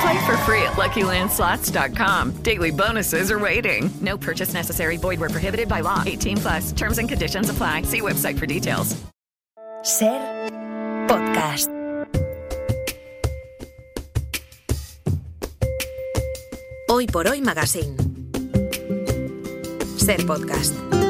Play for free at LuckyLandSlots.com. Daily bonuses are waiting. No purchase necessary. Void where prohibited by law. 18 plus. Terms and conditions apply. See website for details. Ser podcast. Hoy por hoy Magazine. Ser podcast.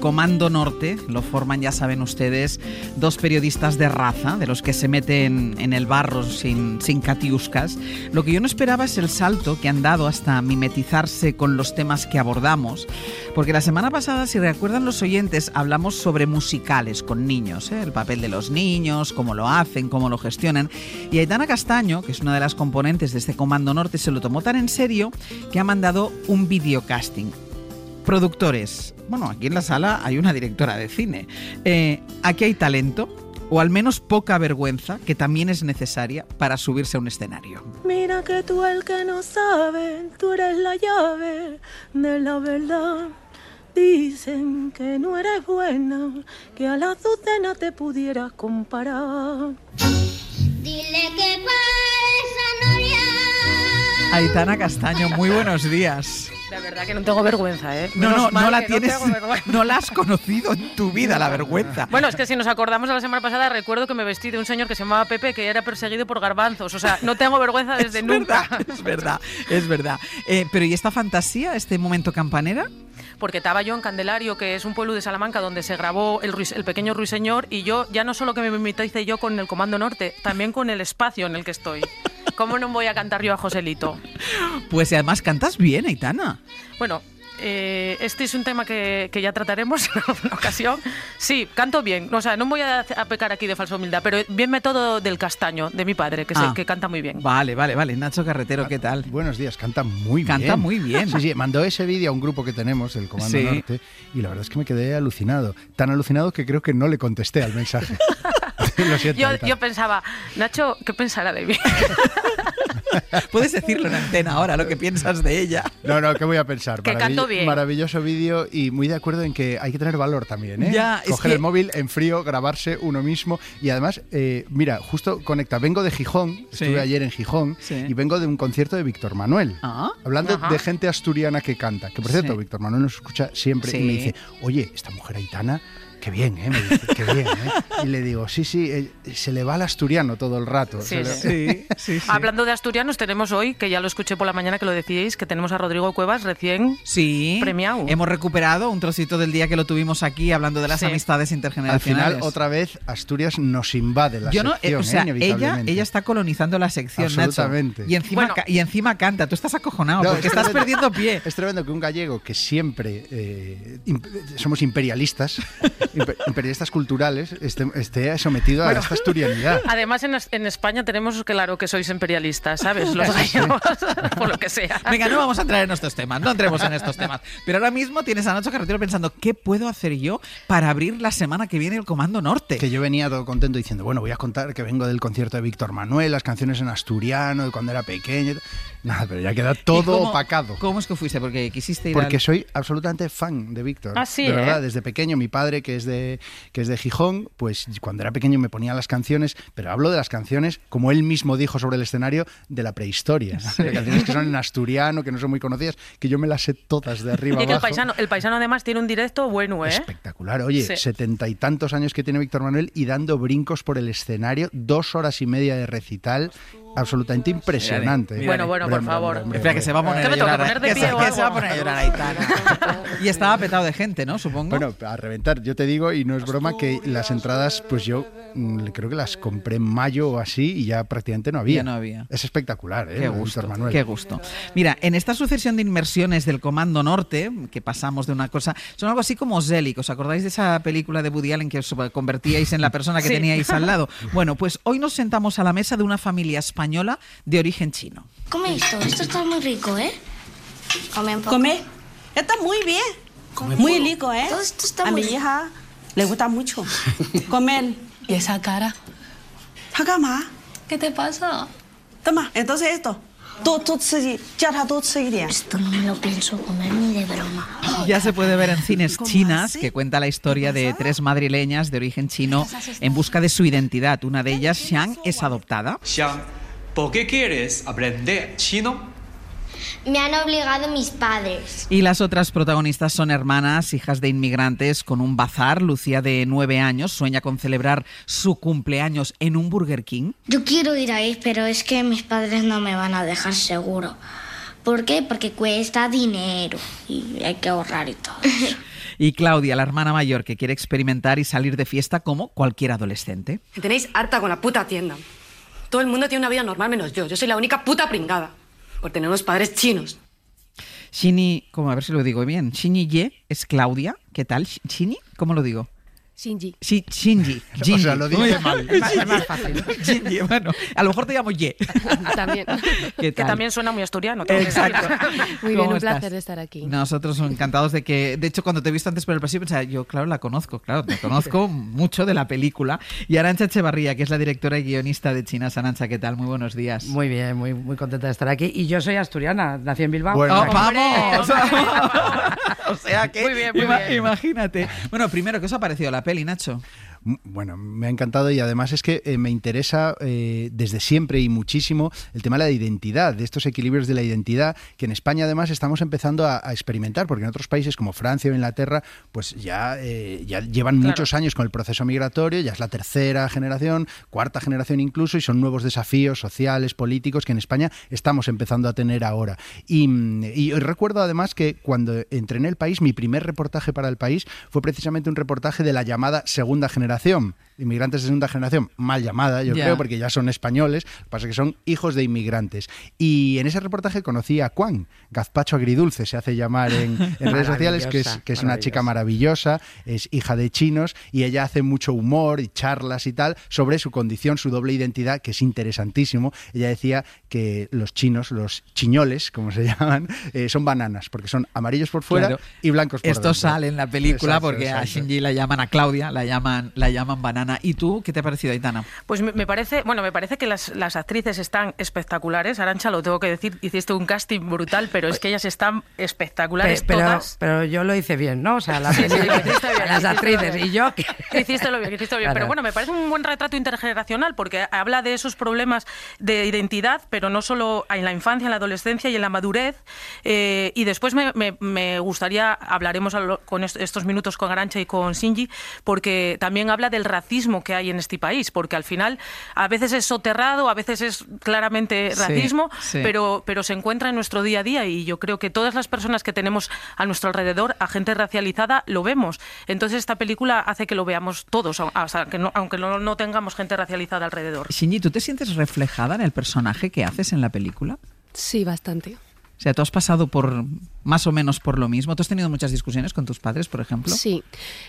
Comando Norte lo forman, ya saben ustedes, dos periodistas de raza, de los que se meten en el barro sin, sin catiuscas. Lo que yo no esperaba es el salto que han dado hasta mimetizarse con los temas que abordamos, porque la semana pasada, si recuerdan los oyentes, hablamos sobre musicales con niños, ¿eh? el papel de los niños, cómo lo hacen, cómo lo gestionan. Y Aitana Castaño, que es una de las componentes de este Comando Norte, se lo tomó tan en serio que ha mandado un videocasting productores. Bueno, aquí en la sala hay una directora de cine. Eh, aquí hay talento, o al menos poca vergüenza, que también es necesaria para subirse a un escenario. Mira que tú el que no sabe, tú eres la llave de la verdad. Dicen que no eres buena, que a la Azucena te pudieras comparar. Dile que. Aitana Castaño, muy buenos días. La verdad que no tengo vergüenza, ¿eh? No, Menos no, no la no tienes, no la has conocido en tu vida, la vergüenza. Bueno, es que si nos acordamos de la semana pasada, recuerdo que me vestí de un señor que se llamaba Pepe, que era perseguido por garbanzos. O sea, no tengo vergüenza desde es nunca. verdad, es verdad, es verdad. Eh, pero ¿y esta fantasía, este momento campanera? Porque estaba yo en Candelario, que es un pueblo de Salamanca donde se grabó el, pequeño ruiseñor, y yo ya no solo que me mimetice yo con el Comando Norte, también con el espacio en el que estoy. ¿Cómo no voy a cantar yo a Joselito? Pues además cantas bien, Aitana. Bueno, eh, este es un tema que, que ya trataremos en alguna ocasión. Sí, canto bien. O sea, no voy a, a pecar aquí de falsa humildad, pero bien método del castaño, de mi padre, que, se- Ah. que canta muy bien. Vale, vale, vale. Nacho Carretero, ¿qué tal? Buenos días, canta muy bien. Canta muy bien. Sí, sí, mandó ese vídeo a un grupo que tenemos, el Comando Sí. Norte, y la verdad es que me quedé alucinado. Tan alucinado que creo que no le contesté al mensaje. Lo siento. Yo, yo pensaba, Nacho, ¿qué pensará de mí? Puedes decirlo en antena ahora, lo que piensas de ella. No, no, ¿qué voy a pensar? Que canto bien. Maravilloso vídeo y muy de acuerdo en que hay que tener valor también, ¿eh? Ya, es Coger que- el móvil en frío, grabarse uno mismo y además, eh, mira, justo conecta. Vengo de Gijón, Sí. estuve ayer en Gijón Sí. y vengo de un concierto de Víctor Manuel. Ah. Hablando Ajá. de gente asturiana que canta, que por cierto, Sí. Víctor Manuel nos escucha siempre y me dice, oye, esta mujer aitana, qué bien, ¿eh? Me dice, qué bien, ¿eh? Y le digo, sí, sí, eh, se le va al asturiano todo el rato. Sí, sí. Sí, sí, sí. Hablando de asturianos, tenemos hoy, que ya lo escuché por la mañana que lo decíais, que tenemos a Rodrigo Cuevas recién Sí. Premiado. Hemos recuperado un trocito del día que lo tuvimos aquí hablando de las Sí. amistades Al intergeneracionales. final, otra vez, Asturias nos invade la Yo no, eh, sección, o sea, ¿eh? ella, está colonizando la sección, Nacho. Absolutamente. Y encima, Bueno. ca- y encima canta. Tú estás acojonado No, porque es estás tremendo. perdiendo pie. Es tremendo que un gallego que siempre eh, imp- somos imperialistas, imp- imperialistas culturales, esté, esté sometido a esta asturianidad. Además, en, es- en España tenemos claro que sois imperialistas, ¿sabes? Los gallegos, por lo que sea. Venga, no vamos a entrar en estos temas, no entremos en estos temas. Pero ahora mismo tienes a Nacho Carretero pensando, ¿qué puedo hacer yo para abrir la semana que viene el Comando Norte? Que yo venía todo contento diciendo, bueno, voy a contar que vengo del concierto de Víctor Manuel, las canciones en asturiano, de cuando era pequeño. Nada, pero ya queda ¿Y todo cómo- opacado. ¿Cómo es que fuiste? Porque quisiste ir Porque al- soy absolutamente fan de Víctor. Ah, sí, de verdad, ¿eh? desde pequeño, mi padre, que es de que es de Gijón, pues cuando era pequeño me ponía las canciones, pero hablo de las canciones, como él mismo dijo sobre el escenario, de la prehistoria. De canciones que son en asturiano, que no son muy conocidas, que yo me las sé todas de arriba Y que el paisano, el paisano además tiene un directo bueno, ¿eh? Espectacular. Oye, Sí. setenta y tantos años que tiene Víctor Manuel y dando brincos por el escenario, dos horas y media de recital. Absolutamente impresionante. Mira, Bueno, bueno, por favor. hombre, hombre, Espera, que se va a poner ¿Qué a llorar. que pie se, va a poner a llorar Aitana. y estaba petado de gente, ¿no? Supongo. Bueno, a reventar, yo te digo, y no es broma, que las entradas, pues yo creo que las compré en mayo o así y ya prácticamente no había. Ya no había. Es espectacular, ¿eh? Qué gusto, Manuel. qué gusto. Mira, en esta sucesión de inmersiones del Comando Norte, que pasamos de una cosa, son algo así como Zelig. ¿Os acordáis de esa película de Woody Allen que os convertíais en la persona que Sí. teníais al lado? Bueno, pues hoy nos sentamos a la mesa de una familia española de origen chino. Come esto, esto está muy rico, ¿eh? Come un poco. Come. Está muy bien. muy rico, ¿eh? Todo esto está a muy mi hija le gusta mucho. Comer. ¿Y esa cara? Hakama. ¿Qué te pasa? Toma, entonces esto. Tú, tú, sí, ya está, tú, sí, bien. Esto no me lo pienso comer ni de broma. Ya se puede ver en cines ¿Cómo chinas que cuenta la historia de tres madrileñas de origen chino en busca de su identidad. Una de ellas, Xiang, es adoptada. Xiang, ¿por qué quieres aprender chino? Me han obligado mis padres. Y las otras protagonistas son hermanas, hijas de inmigrantes, con un bazar. Lucía, de nueve años, sueña con celebrar su cumpleaños en un Burger King. Yo quiero ir ahí, pero es que mis padres no me van a dejar seguro. ¿Por qué? Porque cuesta dinero y hay que ahorrar y todo. Y Claudia, la hermana mayor, que quiere experimentar y salir de fiesta como cualquier adolescente. Me tenéis harta con la puta tienda. Todo el mundo tiene una vida normal menos yo. Yo soy la única puta pringada. Por tener unos padres chinos. Shini, como a ver si lo digo bien, Shini Ye es Claudia. ¿Qué tal? Shini, ¿cómo lo digo? Shinji. Sí, Shinji. O Shinji. sea, lo dice mal. Es más, es más fácil. Shinji, bueno, a lo mejor te llamo Ye. También. ¿Qué Que también suena muy asturiano. Exacto. Muy bien, ¿Cómo un estás? placer de estar aquí. Nosotros son encantados de que, de hecho, cuando te he visto antes por el pasillo, pensaba, yo, claro, la conozco, claro, te conozco mucho de la película. Y Arancha Echevarría, que es la directora y guionista de Chinas. Arancha, ¿qué tal? Muy buenos días. Muy bien, muy, muy contenta de estar aquí. Y yo soy asturiana, nací en Bilbao. Bueno. ¡Oh, O ¡Vamos! o sea que, Muy bien, muy ima- bien. imagínate. Bueno, primero, ¿qué os ha parecido la peli, Nacho? Bueno, me ha encantado y además es que eh, me interesa eh, desde siempre y muchísimo el tema de la identidad, de estos equilibrios de la identidad que en España además estamos empezando a, a experimentar, porque en otros países como Francia o Inglaterra, pues ya, eh, ya llevan Claro. muchos años con el proceso migratorio, ya es la tercera generación, cuarta generación incluso, y son nuevos desafíos sociales, políticos que en España estamos empezando a tener ahora. Y, mm, y recuerdo además que cuando entré en el país, mi primer reportaje para el país fue precisamente un reportaje de la llamada segunda generación generación. Inmigrantes de segunda generación, mal llamada, yo creo, porque ya son españoles, lo que pasa es que son hijos de inmigrantes. Y en ese reportaje conocí a Juan, gazpacho agridulce, se hace llamar en, en redes sociales, que es, Maravillosa, que es una chica maravillosa, es hija de chinos y ella hace mucho humor y charlas y tal sobre su condición, su doble identidad, que es interesantísimo. Ella decía que los chinos, los chiñoles, como se llaman, eh, son bananas, porque son amarillos por fuera Claro. y blancos por Esto dentro. sale en la película Exacto, porque a. Shinji la llaman a Claudia, la llaman, la llaman banana. ¿Y tú qué te ha parecido, Aitana? Pues me, me parece, bueno, me parece que las, las actrices están espectaculares. Arancha, lo tengo que decir, hiciste un casting brutal, pero es que ellas están espectaculares Pe- pero, todas. pero yo lo hice bien, ¿no? O sea, las, Sí, sí, bien, las actrices bien. y yo. que- Hiciste lo bien, hiciste lo bien. Claro. Pero bueno, me parece un buen retrato intergeneracional porque habla de esos problemas de identidad, pero no solo en la infancia, en la adolescencia y en la madurez. Eh, y después me, me- me gustaría, hablaremos lo- con est- estos minutos con Arancha y con Shinji, porque también habla del racismo que hay en este país, porque al final a veces es soterrado, a veces es claramente racismo, sí. pero, pero se encuentra en nuestro día a día y yo creo que todas las personas que tenemos a nuestro alrededor, a gente racializada, lo vemos. Entonces esta película hace que lo veamos todos, o sea, que no- aunque no, no tengamos gente racializada alrededor. Shinji, ¿tú te sientes reflejada en el personaje que haces en la película? Sí, bastante. O sea, tú has pasado por más o menos por lo mismo. ¿Tú has tenido muchas discusiones con tus padres, por ejemplo? Sí.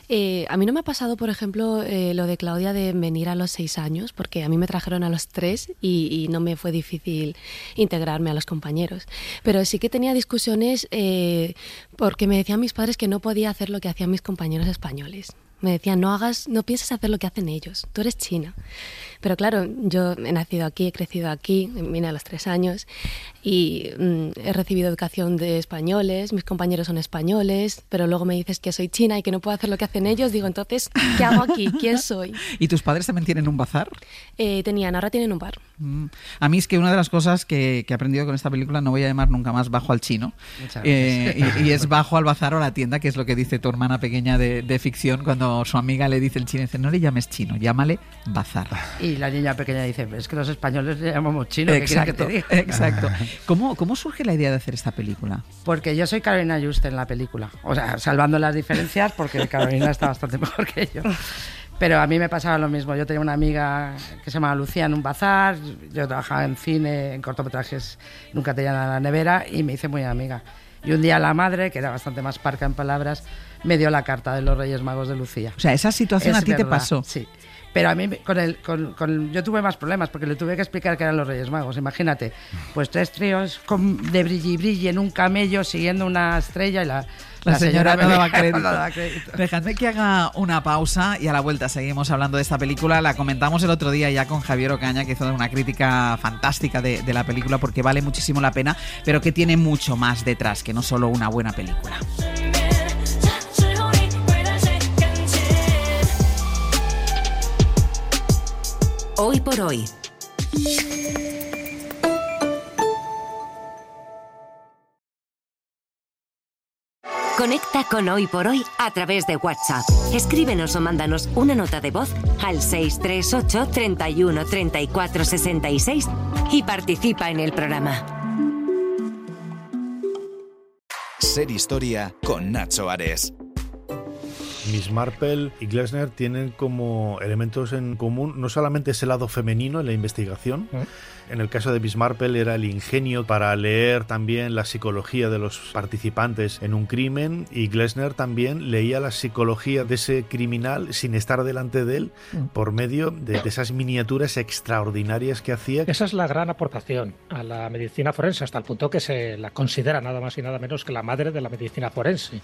Eh, a mí no me ha pasado, por ejemplo, eh, lo de Claudia de venir a los seis años, porque a mí me trajeron a los tres y, no me fue difícil integrarme a los compañeros. Pero sí que tenía discusiones eh, porque me decían mis padres que no podía hacer lo que hacían mis compañeros españoles. Me decían, no hagas, no pienses hacer lo que hacen ellos, tú eres china. Pero claro, yo he nacido aquí, he crecido aquí, vine a los tres años y mm, he recibido educación de españoles, mis compañeros son españoles, pero luego me dices que soy china y que no puedo hacer lo que hacen ellos, digo, entonces, ¿qué hago aquí? ¿Quién soy? ¿Y tus padres también tienen un bazar? Eh, tenían, ahora tienen un bar. Mm. A mí es que una de las cosas que, que he aprendido con esta película no voy a llamar nunca más bajo al chino. Muchas Eh, gracias. y, y es bajo al bazar o a la tienda, que es lo que dice tu hermana pequeña de, de ficción cuando su amiga le dice el chino, dice, no le llames chino, llámale bazar. Y, Y la niña pequeña dice, es que los españoles le llamamos chino, ¿qué quieres que te diga? exacto. ¿Cómo, ¿Cómo surge la idea de hacer esta película? Porque yo soy Carolina Juste en la película. O sea, salvando las diferencias, porque Carolina está bastante mejor que yo. Pero a mí me pasaba lo mismo. Yo tenía una amiga que se llamaba Lucía en un bazar, yo trabajaba en cine, en cortometrajes, nunca tenía nada en la nevera y me hice muy amiga. Y un día la madre, que era bastante más parca en palabras, me dio la carta de los Reyes Magos de Lucía. O sea, esa situación Es a ti te verdad, pasó. Sí. Pero a mí, con el, con, con- yo tuve más problemas porque le tuve que explicar que eran los Reyes Magos. Imagínate, pues tres tríos con- de brilli brilli en un camello siguiendo una estrella y la, La, señora, no me daba crédito. no daba crédito. Dejadme que haga una pausa y a la vuelta seguimos hablando de esta película. La comentamos el otro día ya con Javier Ocaña, que hizo una crítica fantástica de, de la película porque vale muchísimo la pena, pero que tiene mucho más detrás que no solo una buena película. Hoy por hoy. Conecta con Hoy por Hoy a través de WhatsApp. Escríbenos o mándanos una nota de voz al 638 31 34 66 y participa en el programa. Ser historia con Nacho Ares. Miss Marple y Glesner tienen como elementos en común no solamente ese lado femenino en la investigación, en el caso de Miss Marple era el ingenio para leer también la psicología de los participantes en un crimen y Glesner también leía la psicología de ese criminal sin estar delante de él por medio de, de esas miniaturas extraordinarias que hacía. Esa es la gran aportación a la medicina forense, hasta el punto que se la considera nada más y nada menos que la madre de la medicina forense.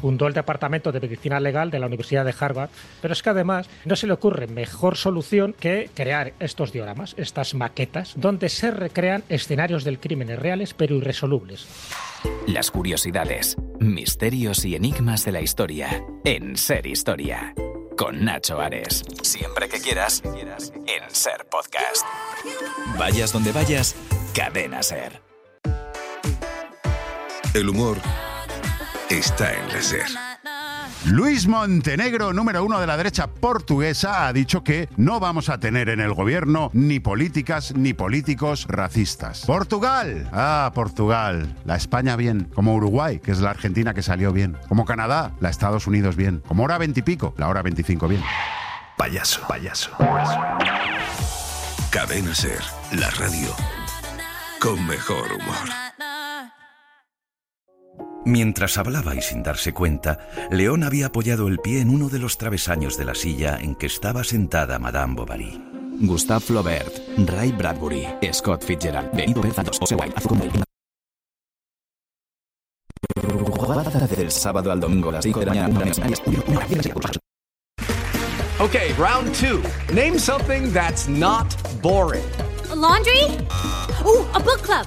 Fundó el Departamento de Medicina Legal de la Universidad de Harvard, pero es que además no se le ocurre mejor solución que crear estos dioramas, estas maquetas, donde se recrean escenarios del crimen reales pero irresolubles. Las curiosidades, misterios y enigmas de la historia en Ser Historia. Con Nacho Ares. Siempre que quieras, en Ser Podcast. Vayas donde vayas, cadena Ser. El humor está en la SER. Luis Montenegro, número uno de la derecha portuguesa, ha dicho que no vamos a tener en el gobierno ni políticas ni políticos racistas. Portugal, ah, Portugal, la España bien, como Uruguay, que es la Argentina que salió bien, como Canadá, la Estados Unidos bien, como hora veintipico, la hora veinticinco bien. Payaso, payaso. Cadena SER, la radio con mejor humor. Mientras hablaba y sin darse cuenta, León había apoyado el pie en uno de los travesaños de la silla en que estaba sentada Madame Bovary. Gustave Flaubert, Ray Bradbury, Scott Fitzgerald, Benito Berzados, José Wilde, Del sábado al domingo las 5 de la mañana. Okay, round two. Name something that's not boring. laundry? Ooh, a book club.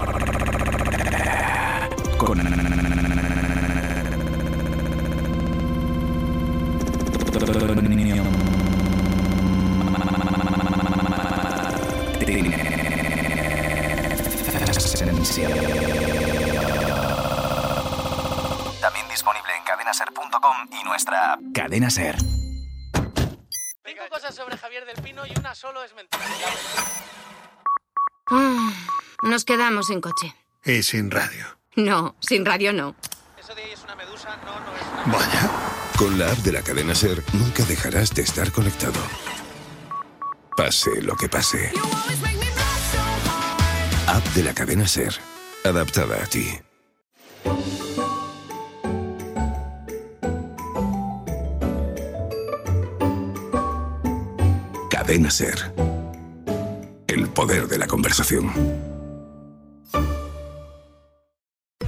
También disponible en cadenaser.com y nuestra app. Cadena Ser. Cinco cosas sobre Javier del Pino y una solo es mentira. Ah, nos quedamos sin coche. Y sin radio. No, sin radio no. Vaya. Con la app de la cadena Ser nunca dejarás de estar conectado. Pase lo que pase. App de la cadena Ser. Adaptada a ti. Cadena Ser. El poder de la conversación.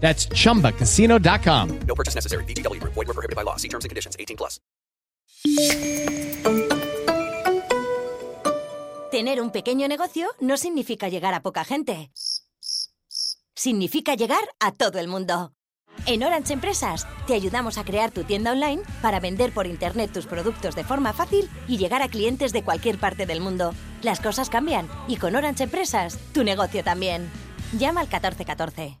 That's chumbacasino.com. No purchase necessary. Void were prohibited by law. See terms and conditions. 18 plus. Tener un pequeño negocio no significa llegar a poca gente. Significa llegar a todo el mundo. En Orange Empresas te ayudamos a crear tu tienda online para vender por internet tus productos de forma fácil y llegar a clientes de cualquier parte del mundo. Las cosas cambian y con Orange Empresas tu negocio también. Llama al 1414.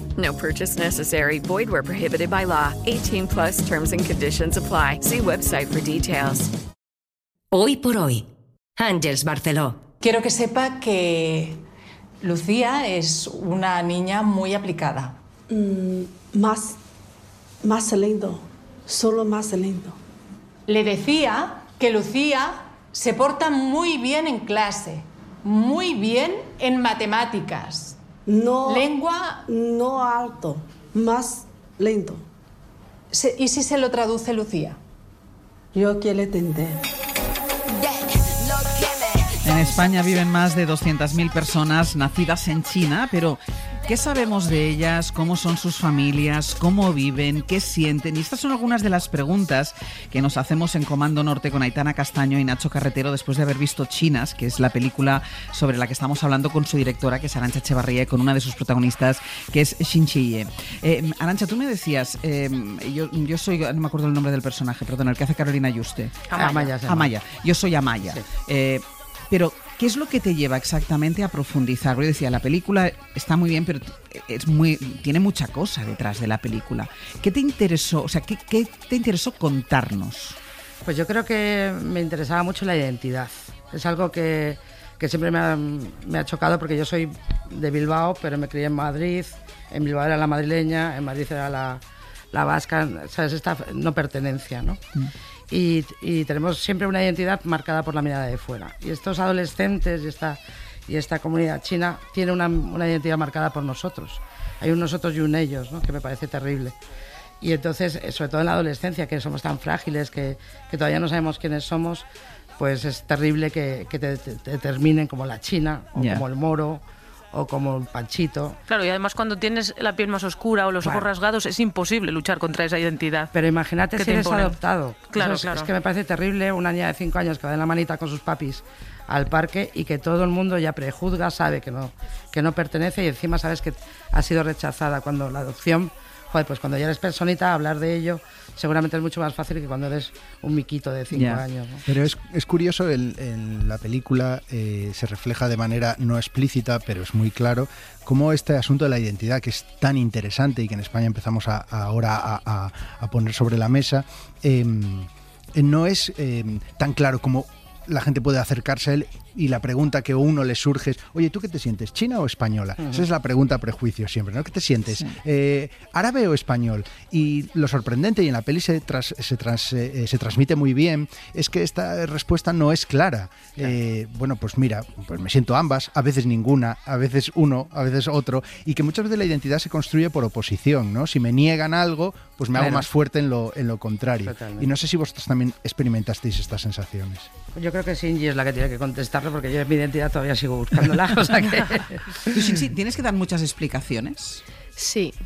No purchase necessary. Void where prohibited by law. 18 plus terms and conditions apply. See website for details. Hoy por hoy, Ángels Barceló. Quiero que sepa que Lucía es una niña muy aplicada. Mm, más, más lindo, solo más lindo. Le decía que Lucía se porta muy bien en clase, muy bien en matemáticas. No. Lengua. No alto, más. Se- ¿Y si se lo traduce Lucía? Yo quiero entender. En España viven más de 200.000 personas nacidas en China, pero ¿qué sabemos de ellas? ¿Cómo son sus familias? ¿Cómo viven? ¿Qué sienten? Y estas son algunas de las preguntas que nos hacemos en Comando Norte con Aitana Castaño y Nacho Carretero después de haber visto Chinas, que es la película sobre la que estamos hablando con su directora, que es Arancha Echevarría, y con una de sus protagonistas, que es Xin Chiye. Eh, Arancha, tú me decías, eh, yo, yo soy, no me acuerdo el nombre del personaje, perdón, el que hace Carolina Yuste. Amaya. Amaya. Yo soy Amaya. Eh, pero, ¿qué es lo que te lleva exactamente a profundizar? Yo decía, la película está muy bien, pero es muy, tiene mucha cosa detrás de la película. ¿Qué te interesó? O sea, ¿qué, qué te interesó contarnos? Pues yo creo que me interesaba mucho la identidad. Es algo que, que siempre me ha, me ha chocado porque yo soy de Bilbao, pero me crié en Madrid. En Bilbao era la madrileña, en Madrid era la, la vasca, ¿sabes? Esta no pertenencia, ¿no? Y, y tenemos siempre una identidad marcada por la mirada de fuera. Y estos adolescentes y esta, y esta comunidad china tiene una, una identidad marcada por nosotros. Hay un nosotros y un ellos, ¿no? que me parece terrible. Y entonces, eh, sobre todo en la adolescencia, que somos tan frágiles, que, que todavía no sabemos quiénes somos, pues es terrible que, que te, te- te terminen como la China, o Ya. como el moro, o como el panchito. Claro, y además cuando tienes la piel más oscura o los ojos rasgados es imposible luchar contra esa identidad. Pero imagínate que si eres imponen. adoptado. Claro, es, claro. es que me parece terrible una niña de 5 años que va de la manita con sus papis al parque y que todo el mundo ya prejuzga, sabe que no, que no pertenece y encima sabes que ha sido rechazada cuando la adopción, joder, pues cuando ya eres personita, hablar de ello seguramente es mucho más fácil que cuando eres un miquito de 5 Ya. años. ¿no? Pero es, es curioso, en la película eh, se refleja de manera no explícita, pero es muy claro, cómo este asunto de la identidad, que es tan interesante y que en España empezamos a- a ahora a, a- a poner sobre la mesa, em, eh, no es em, tan claro como la gente puede acercarse a él y la pregunta que a uno le surge es, oye, ¿tú qué te sientes? ¿China o española? Esa es la pregunta prejuicio siempre, ¿no? ¿Qué te sientes? Eh, ¿Árabe o español? Y lo sorprendente, y en la peli se, tras- se, tras- eh, se transmite muy bien, es que esta respuesta no es clara. Eh, bueno, pues mira, pues me siento ambas, a veces ninguna, a veces uno, a veces otro, y que muchas veces la identidad se construye por oposición, ¿no? Si me niegan algo, pues me hago más fuerte en lo, en lo contrario. Totalmente. Y no sé si vosotros también experimentasteis estas sensaciones. Yo creo que Shinji es la que tiene que porque yo en mi identidad todavía sigo buscándola. O sea que... Tú, Shinji, ¿tienes que dar muchas explicaciones? Sí.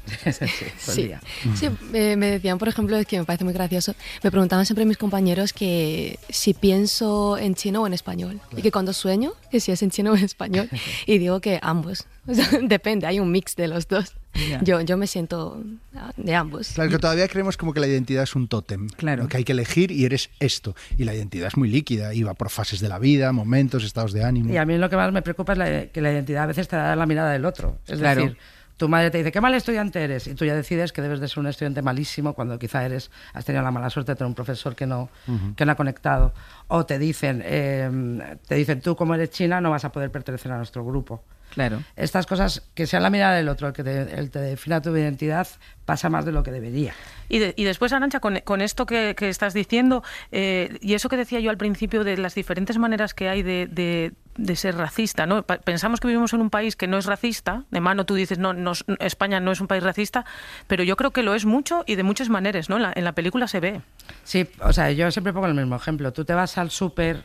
Sí. Sí, eh, me decían, por ejemplo, es que me parece muy gracioso, me preguntaban siempre mis compañeros que si pienso en chino o en español. Y que cuando sueño, que si es en chino o en español. Y digo que ambos. O sea, depende, hay un mix de los dos. Yo, yo me siento ah, de ambos. Claro que todavía creemos como que la identidad es un tótem, claro. que hay que elegir y eres esto. Y la identidad es muy líquida, y va por fases de la vida, momentos, estados de ánimo. Y a mí lo que más me preocupa es la- que la identidad a veces te da la mirada del otro. Es Claro. decir, tu madre te dice, qué mal estudiante eres, y tú ya decides que debes de ser un estudiante malísimo cuando quizá eres, has tenido la mala suerte de tener un profesor que no, Ujú. que no ha conectado. O te dicen, eh, te dicen, tú como eres china no vas a poder pertenecer a nuestro grupo. Claro. Estas cosas, que sea la mirada del otro el que te, el te defina tu identidad, pasa más de lo que debería. Y, de- y después, Arancha, con, con esto que, que estás diciendo, eh, y eso que decía yo al principio de las diferentes maneras que hay de, de- de ser racista, ¿no? Pensamos que vivimos en un país que no es racista, de mano tú dices, no, no, España no es un país racista, pero yo creo que lo es mucho y de muchas maneras, ¿no? En la, en la película se ve. Sí, o sea, yo siempre pongo el mismo ejemplo. Tú te vas al súper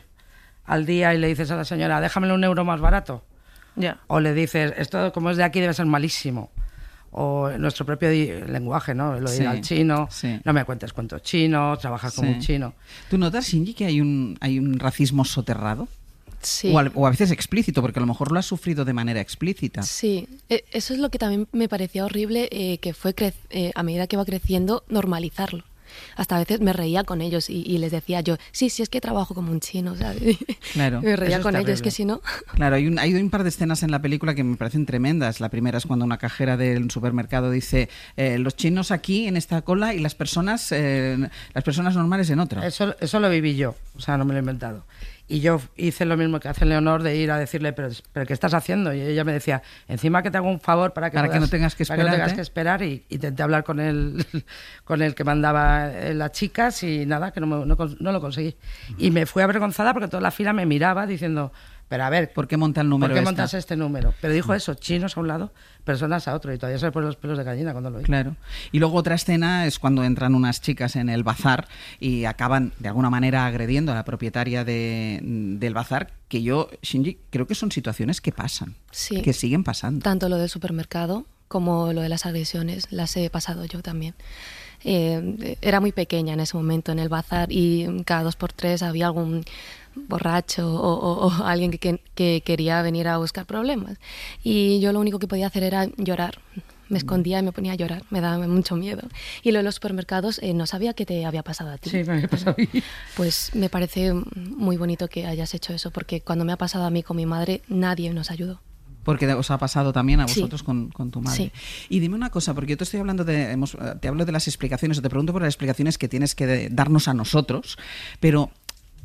al día y le dices a la señora, déjamelo un euro más barato. O le dices, esto como es de aquí debe ser malísimo. O nuestro propio lenguaje, ¿no? Lo de Sí, ir al chino, sí. no me cuentes cuentos chinos, trabajar como Sí. un chino. ¿Tú notas, Shinji, que hay un, hay un racismo soterrado? Sí. O, al- o a veces explícito, porque a lo mejor lo has sufrido de manera explícita. Sí, e- eso es lo que también me parecía horrible, eh, que fue cre- eh, a medida que iba creciendo, normalizarlo. Hasta a veces me reía con ellos y, y les decía yo, sí, sí, es que trabajo como un chino, ¿sabes? Claro. me reía con ellos, que si no... Claro, hay un, hay un par de escenas en la película que me parecen tremendas. La primera es cuando una cajera del supermercado dice eh, los chinos aquí en esta cola y las personas eh, las personas normales en otra. Eso, eso lo viví yo, o sea, no me lo he inventado. Y yo hice lo mismo que hace Leonor de ir a decirle, pero, pero ¿qué estás haciendo? Y ella me decía, encima que te hago un favor para que, Para que puedas- no tengas que para no tengas esperarte. que esperar. Y intenté hablar con el, con el que mandaba eh, las chicas y nada, que no, me- no lo conseguí. Y me fui avergonzada porque toda la fila me miraba diciendo, pero a ver, ¿por qué monta el número ¿Por qué esta? montas este número? Pero dijo eso, chinos a un lado, personas a otro. Y todavía se me ponen los pelos de gallina cuando lo oí. Claro. Y luego otra escena es cuando entran unas chicas en el bazar y acaban de alguna manera agrediendo a la propietaria de- del bazar, que yo, Shinji, creo que son situaciones que pasan, Sí. que siguen pasando. Tanto lo del supermercado como lo de las agresiones las he pasado yo también. Eh, era muy pequeña en ese momento en el bazar y cada dos por tres había algún borracho o, o- o alguien que, que- que quería venir a buscar problemas. Y yo lo único que podía hacer era llorar. Me escondía y me ponía a llorar, me daba mucho miedo. Y lo de los supermercados, eh, no sabía qué te había pasado a ti. Sí, me había pasado a mí. Pues me parece muy bonito que hayas hecho eso, porque cuando me ha pasado a mí con mi madre, nadie nos ayudó. Porque os ha pasado también a Sí. vosotros con, con tu madre. Sí. Y dime una cosa, porque yo te estoy hablando de, hemos- eh, te hablo de las explicaciones, o te pregunto por las explicaciones que tienes que de- darnos a nosotros, pero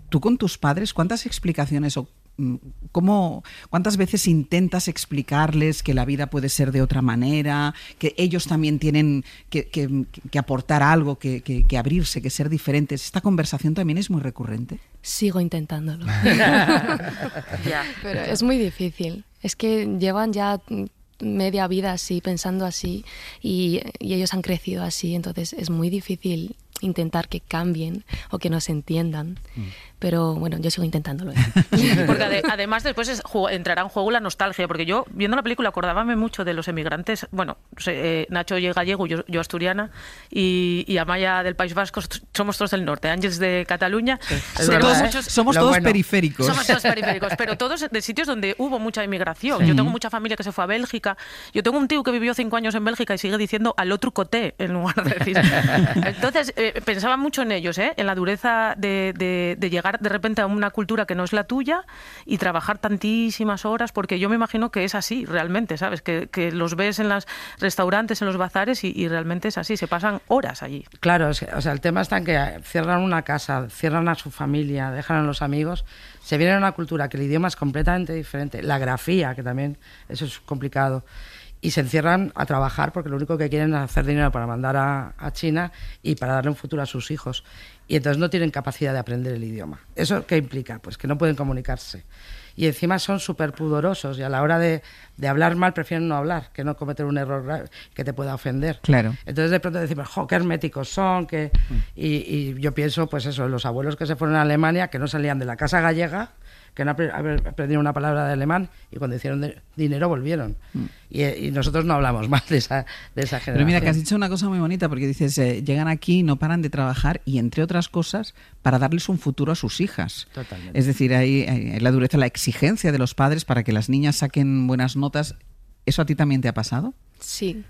tú con tus padres, ¿cuántas explicaciones o mm, cómo, cuántas veces intentas explicarles que la vida puede ser de otra manera, que ellos también tienen que, que- que aportar algo, que, que- que abrirse, que ser diferentes? Esta conversación también es muy recurrente. Sigo intentándolo. Pero es muy difícil. Es que llevan ya mm, media vida así, pensando así, y, y ellos han crecido así, entonces es muy difícil intentar que cambien o que nos entiendan. Pero bueno, yo sigo intentándolo. ¿eh? Porque ade- además después es- entrará en juego la nostalgia, porque yo viendo la película acordábame mucho de los emigrantes, bueno, eh, Nacho es gallego, yo, yo asturiana, y, y Amaya del País Vasco, somos todos del norte, Ángeles de Cataluña. Somos pero todos- muchos- somos todos bueno. periféricos. Somos todos periféricos, pero todos de sitios donde hubo mucha inmigración. Sí. Yo tengo mucha familia que se fue a Bélgica, yo tengo un tío que vivió cinco años en Bélgica y sigue diciendo al otro coté en lugar de decir. Entonces, eh, pensaba mucho en ellos, ¿eh? en la dureza de, de- de llegar de repente a una cultura que no es la tuya y trabajar tantísimas horas, porque yo me imagino que es así realmente, ¿sabes? Que, los ves en los restaurantes, en los bazares y, realmente es así, se pasan horas allí. Claro, o sea, el tema está en que cierran una casa, cierran a su familia, dejan a los amigos, se vienen a una cultura que el idioma es completamente diferente, la grafía, que también eso es complicado, y se encierran a trabajar porque lo único que quieren es hacer dinero para mandar a, a China y para darle un futuro a sus hijos. Y entonces no tienen capacidad de aprender el idioma. ¿Eso qué implica? Pues que no pueden comunicarse. Y encima son súper pudorosos y a la hora de, de hablar mal prefieren no hablar, que no cometer un error grave que te pueda ofender. Claro. Entonces de pronto decimos, jo, qué herméticos son, que... Y, y yo pienso, pues eso, los abuelos que se fueron a Alemania, que no salían de la casa gallega, que no apre- apre- aprendieron una palabra de alemán y cuando hicieron de- dinero volvieron. Y, y nosotros no hablamos más de esa, de esa generación. Pero mira, que has dicho una cosa muy bonita, porque dices, eh, llegan aquí, no paran de trabajar y, entre otras cosas, para darles un futuro a sus hijas. Totalmente. Es decir, hay, hay la dureza, la exigencia de los padres para que las niñas saquen buenas notas. ¿Eso a ti también te ha pasado? Sí,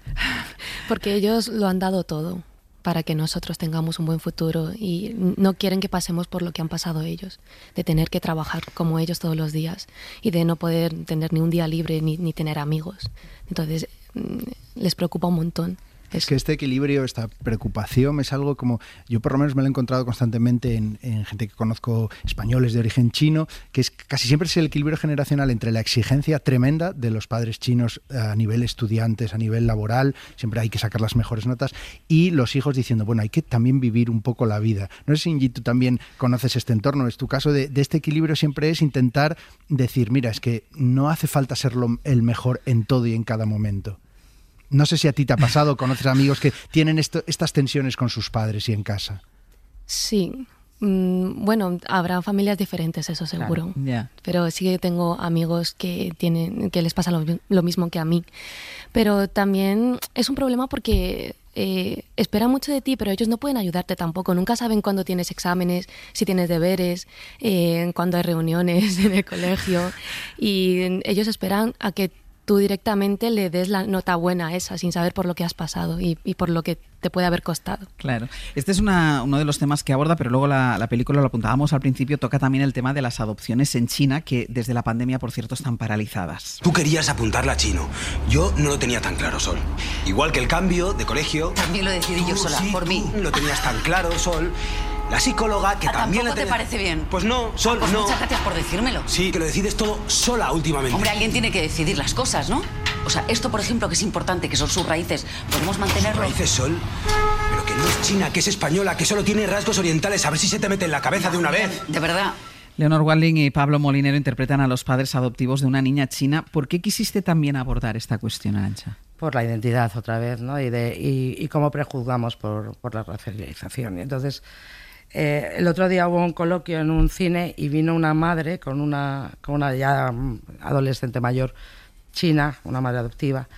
porque ellos lo han dado todo para que nosotros tengamos un buen futuro y no quieren que pasemos por lo que han pasado ellos, de tener que trabajar como ellos todos los días y de no poder tener ni un día libre ni, ni tener amigos. Entonces, mm, les preocupa un montón. Es que este equilibrio, esta preocupación es algo como, yo por lo menos me lo he encontrado constantemente en, en gente que conozco españoles de origen chino, que es casi siempre es el equilibrio generacional entre la exigencia tremenda de los padres chinos a nivel estudiantes, a nivel laboral, siempre hay que sacar las mejores notas, y los hijos diciendo, bueno, hay que también vivir un poco la vida. No sé si tú también conoces este entorno, es tu caso de, de este equilibrio siempre es intentar decir, mira, es que no hace falta ser lo- el mejor en todo y en cada momento. No sé si a ti te ha pasado, conoces amigos que tienen esto- estas tensiones con sus padres y en casa. Sí, mm, bueno, habrá familias diferentes, eso seguro. Pero sí que tengo amigos que tienen que les pasa lo mismo que a mí. Pero también es un problema porque eh, esperan mucho de ti, pero ellos no pueden ayudarte tampoco. Nunca saben cuándo tienes exámenes, si tienes deberes, eh, cuándo hay reuniones en el colegio. Y ellos esperan a que tú directamente le des la nota buena a esa, sin saber por lo que has pasado y, y por lo que te puede haber costado. Claro. Este es una- uno de los temas que aborda, pero luego la, la película, lo apuntábamos al principio, toca también el tema de las adopciones en China, que desde la pandemia, por cierto, están paralizadas. Tú querías apuntarla a chino. Yo no lo tenía tan claro, Sol. Igual que el cambio de colegio. También lo decidí yo sola, sí, por mí. Lo tenías tan claro, Sol. La psicóloga que Ah, también ¿Tampoco la te parece bien? Pues no, Sol, Ah, pues no. Muchas gracias por decírmelo. Sí, que lo decides todo sola últimamente. Hombre, alguien tiene que decidir las cosas, ¿no? O sea, esto, por ejemplo, que es importante, que son sus raíces, podemos mantenerlo. Raíces, Sol. Pero que no es china, que es española, que solo tiene rasgos orientales. A ver si se te mete en la cabeza de una vez. De verdad. Leonor Walding y Pablo Molinero interpretan a los padres adoptivos de una niña china. ¿Por qué quisiste también abordar esta cuestión, Arancha? por la identidad otra vez, ¿no? Y, de, y, y cómo prejuzgamos por, por la racialización. Y entonces, eh, el otro día hubo un coloquio en un cine y vino una madre con una, con una ya mm, adolescente mayor china, una madre adoptiva,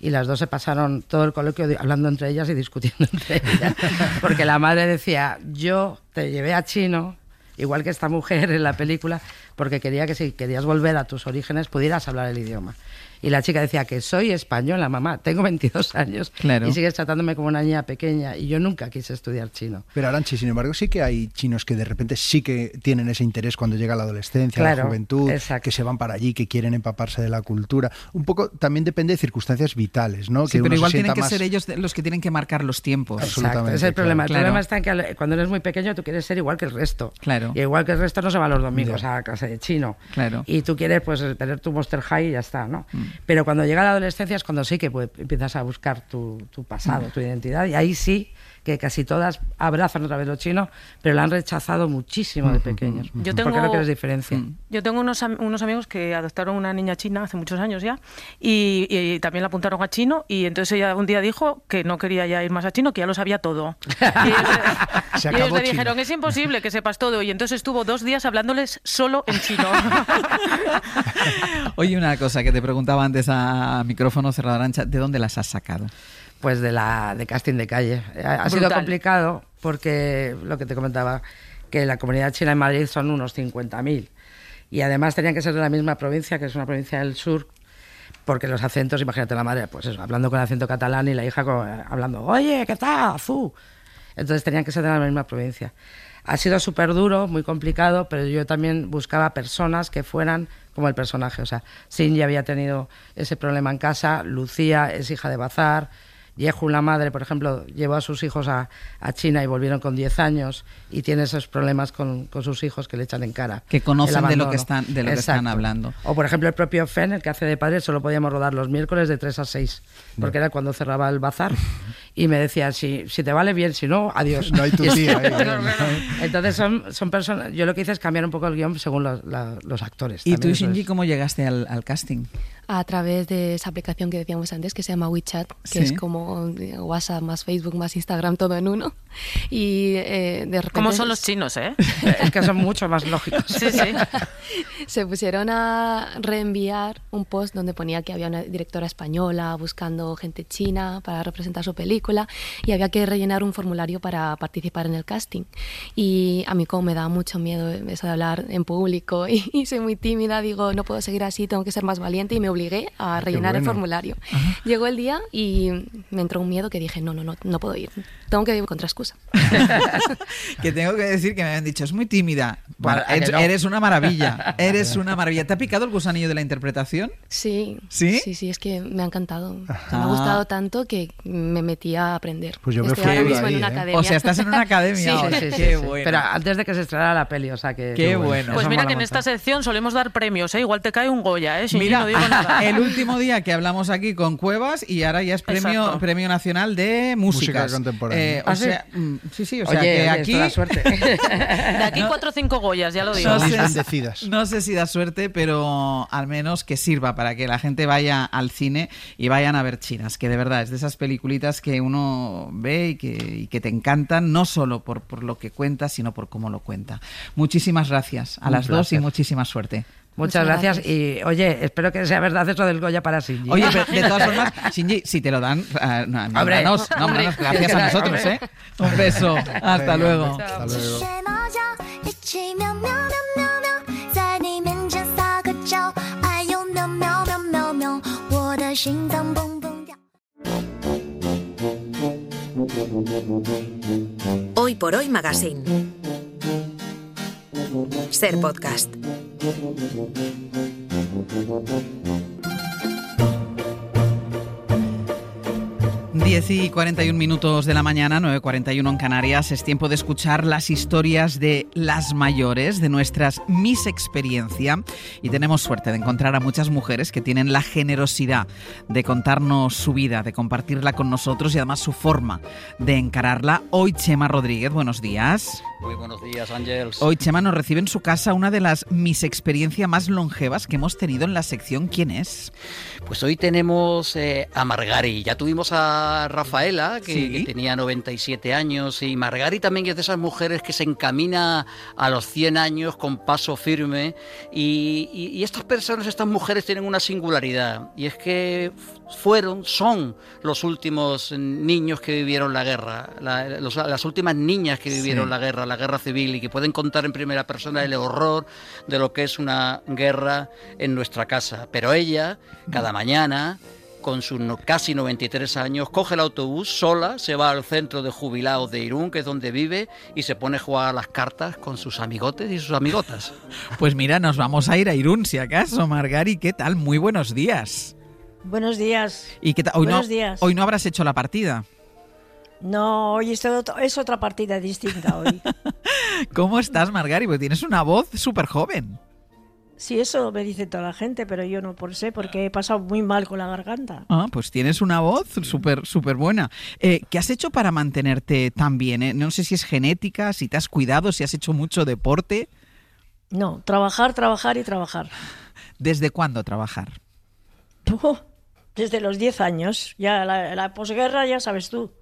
y las dos se pasaron todo el coloquio hablando entre ellas y discutiendo entre ellas. Porque la madre decía, yo te llevé a chino, igual que esta mujer en la película, porque quería que si querías volver a tus orígenes pudieras hablar el idioma. Y la chica decía que soy española, mamá, tengo 22 años Claro. y sigues tratándome como una niña pequeña y yo nunca quise estudiar chino. Pero Aranchi, sin embargo, sí que hay chinos que de repente sí que tienen ese interés cuando llega la adolescencia, la juventud, que se van para allí, que quieren empaparse de la cultura. Un poco también depende de circunstancias vitales, ¿no? Sí, que pero igual se tienen que más- ser ellos los que tienen que marcar los tiempos. Exacto, ese es el problema. El Claro. problema está en que cuando eres muy pequeño tú quieres ser igual que el resto. Claro. Y igual que el resto no se va los domingos a clase de chino. Claro. Y tú quieres pues tener tu Monster High y ya está, ¿no? Mm. Pero cuando llega la adolescencia es cuando sí que pues, empiezas a buscar tu, tu pasado, tu identidad. Y ahí sí que casi todas abrazan otra vez lo chino, pero lo han rechazado muchísimo de pequeños. Yo Porque tengo- diferencia. Yo tengo unos, am- unos amigos que adoptaron una niña china hace muchos años ya y, y también la apuntaron a chino y entonces ella un día dijo que no quería ya ir más a chino, que ya lo sabía todo. Y ellos, Se y ellos acabó le chino. dijeron, es imposible que sepas todo y entonces estuvo dos días hablándoles solo en chino. Oye, una cosa que te preguntaba antes a micrófono cerrado, Arancha, ¿de dónde las has sacado? Pues de la de casting de calle. Ha, sido complicado porque lo que te comentaba, que la comunidad china en Madrid son unos 50.000 y además tenían que ser de la misma provincia, que es una provincia del sur, porque los acentos, imagínate la madre, pues eso, hablando con acento catalán y la hija con- hablando, oye, ¿qué tal, Azú? Entonces tenían que ser de la misma provincia. Ha sido súper duro, muy complicado, pero yo también buscaba personas que fueran como el personaje. O sea, Cindy había tenido ese problema en casa, Lucía es hija de Bazar, Yehu, la madre, por ejemplo, llevó a sus hijos a, a China y volvieron con 10 años y tiene esos problemas con, con sus hijos que le echan en cara. Que conocen de lo que están, de lo que están hablando. O por ejemplo el propio Fen, el que hace de padre, solo podíamos rodar los miércoles de 3 a 6, porque era cuando cerraba el bazar. Y me decía, si, si te vale bien, si no, adiós. No hay tu claro. Entonces son, son personas, yo lo que hice es cambiar un poco el guion según los, la- los actores. ¿Y tú, Shinji, es. cómo llegaste al, al casting? a través de esa aplicación que decíamos antes que se llama WeChat, que Sí. es como eh, WhatsApp más Facebook más Instagram todo en uno. Y eh, de repente ¿Cómo son los chinos, eh? Es que son mucho más lógicos. Sí, sí. se pusieron a reenviar un post donde ponía que había una directora española buscando gente china para representar su película y había que rellenar un formulario para participar en el casting. Y a mí como me da mucho miedo eso de hablar en público y, y soy muy tímida, digo, no puedo seguir así, tengo que ser más valiente y me obligué a rellenar el bueno. formulario. Llegó el día y me entró un miedo que dije, no, no, no, no puedo ir, tengo que ir contra excusa. Que tengo que decir que me habían dicho, es muy tímida. Bueno, ¿a que eres, no? eres una maravilla, eres una maravilla. ¿Te ha picado el gusanillo de la interpretación? Sí, ¿Sí? sí, sí, es que me ha encantado. O sea, me Ah. ha gustado tanto que me metí a aprender. Pues yo me Estoy fui ahora ahí, mismo en una ¿eh? academia. O sea, estás en una academia Sí, ahora. Sí, sí, Qué sí. bueno. Pero antes de que se estrenara la peli, o sea que... Qué bueno. Pues Eso mira que en esta sección solemos dar premios, ¿eh? Igual te cae un Goya, ¿eh? Mira, no digo nada. el último día que hablamos aquí con Cuevas y ahora ya es premio, Exacto. premio nacional de músicas. Música contemporánea. Eh, o ¿Ah, sí? sea, mm, sí, sí, o sea Oye, que oye, aquí esto da suerte. De aquí cuatro o cinco Goyas, ya lo digo. no sé, bendecidas. no sé si da suerte, pero al menos que sirva para que la gente vaya al cine y vayan a ver chinas, que de verdad es de esas peliculitas que uno ve y que, y que te encantan, no solo por, por lo que cuenta, sino por cómo lo cuenta. Muchísimas gracias a Un las dos y muchísima suerte. Muchas, gracias. Y oye, espero que sea verdad eso del Goya para Shinji. Oye, pero de todas formas, Shinji, si te lo dan, eh, no, no, no, hombre, gracias a nosotros, ¿eh? Un beso. Hasta luego. Hasta luego. Hoy por hoy, Magazine. Ser podcast. 10 y 41 minutos de la mañana, 9.41 en Canarias, es tiempo de escuchar las historias de las mayores, de nuestras Miss Experiencia. Y tenemos suerte de encontrar a muchas mujeres que tienen la generosidad de contarnos su vida, de compartirla con nosotros y además su forma de encararla. Hoy Chema Rodríguez, buenos días. Muy buenos días, Ángels. Hoy Chema nos recibe en su casa una de las Miss Experiencia más longevas que hemos tenido en la sección ¿Quién es? Pues hoy tenemos eh, a Margari. Ya tuvimos a Rafaela, que, Sí. que tenía 97 años, y Margari también es de esas mujeres que se encamina a los 100 años con paso firme. Y, y- y estas personas, estas mujeres tienen una singularidad, y es que fueron, son los últimos niños que vivieron la guerra, la- los- las últimas niñas que vivieron Sí. la guerra, la guerra civil, y que pueden contar en primera persona el horror de lo que es una guerra en nuestra casa. Pero ella, cada mañana, con sus no- casi 93 años, coge el autobús sola, se va al centro de jubilados de Irún, que es donde vive, y se pone a jugar a las cartas con sus amigotes y sus amigotas. Pues mira, nos vamos a ir a Irún, si acaso. Margari, ¿qué tal? Muy buenos días. Buenos días. ¿Y qué tal? Hoy, no, días. hoy no habrás hecho la partida. No, hoy es, otro- es otra partida distinta hoy. ¿Cómo estás, Margari? Porque tienes una voz súper joven. Sí, eso me dice toda la gente, pero yo no por sé, porque he pasado muy mal con la garganta. Ah, pues tienes una voz súper súper buena. Eh, ¿Qué has hecho para mantenerte tan bien? eh? No sé si es genética, si te has cuidado, si has hecho mucho deporte. No, trabajar, trabajar y trabajar. ¿Desde cuándo trabajar? Oh, Desde los 10 años, ya la, la posguerra, ya sabes tú.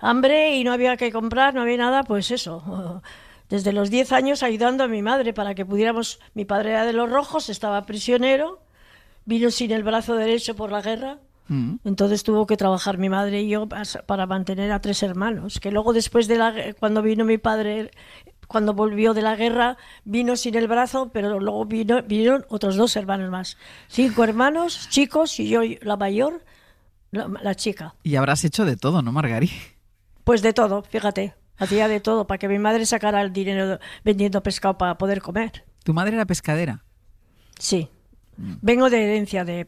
Hambre y no había que comprar, no había nada, pues eso. Desde los 10 años ayudando a mi madre para que pudiéramos... Mi padre era de los rojos, estaba prisionero, vino sin el brazo derecho por la guerra. Mm. Entonces tuvo que trabajar mi madre y yo para mantener a tres hermanos. Que luego después de la cuando vino mi padre, cuando volvió de la guerra, vino sin el brazo, pero luego vino, vinieron otros dos hermanos más. Cinco hermanos, chicos, y yo la mayor, la, la chica. Y habrás hecho de todo, ¿no, Margari? Pues de todo, fíjate. Hacía de todo para que mi madre sacara el dinero vendiendo pescado para poder comer. ¿Tu madre era pescadera? Sí. Vengo de herencia de,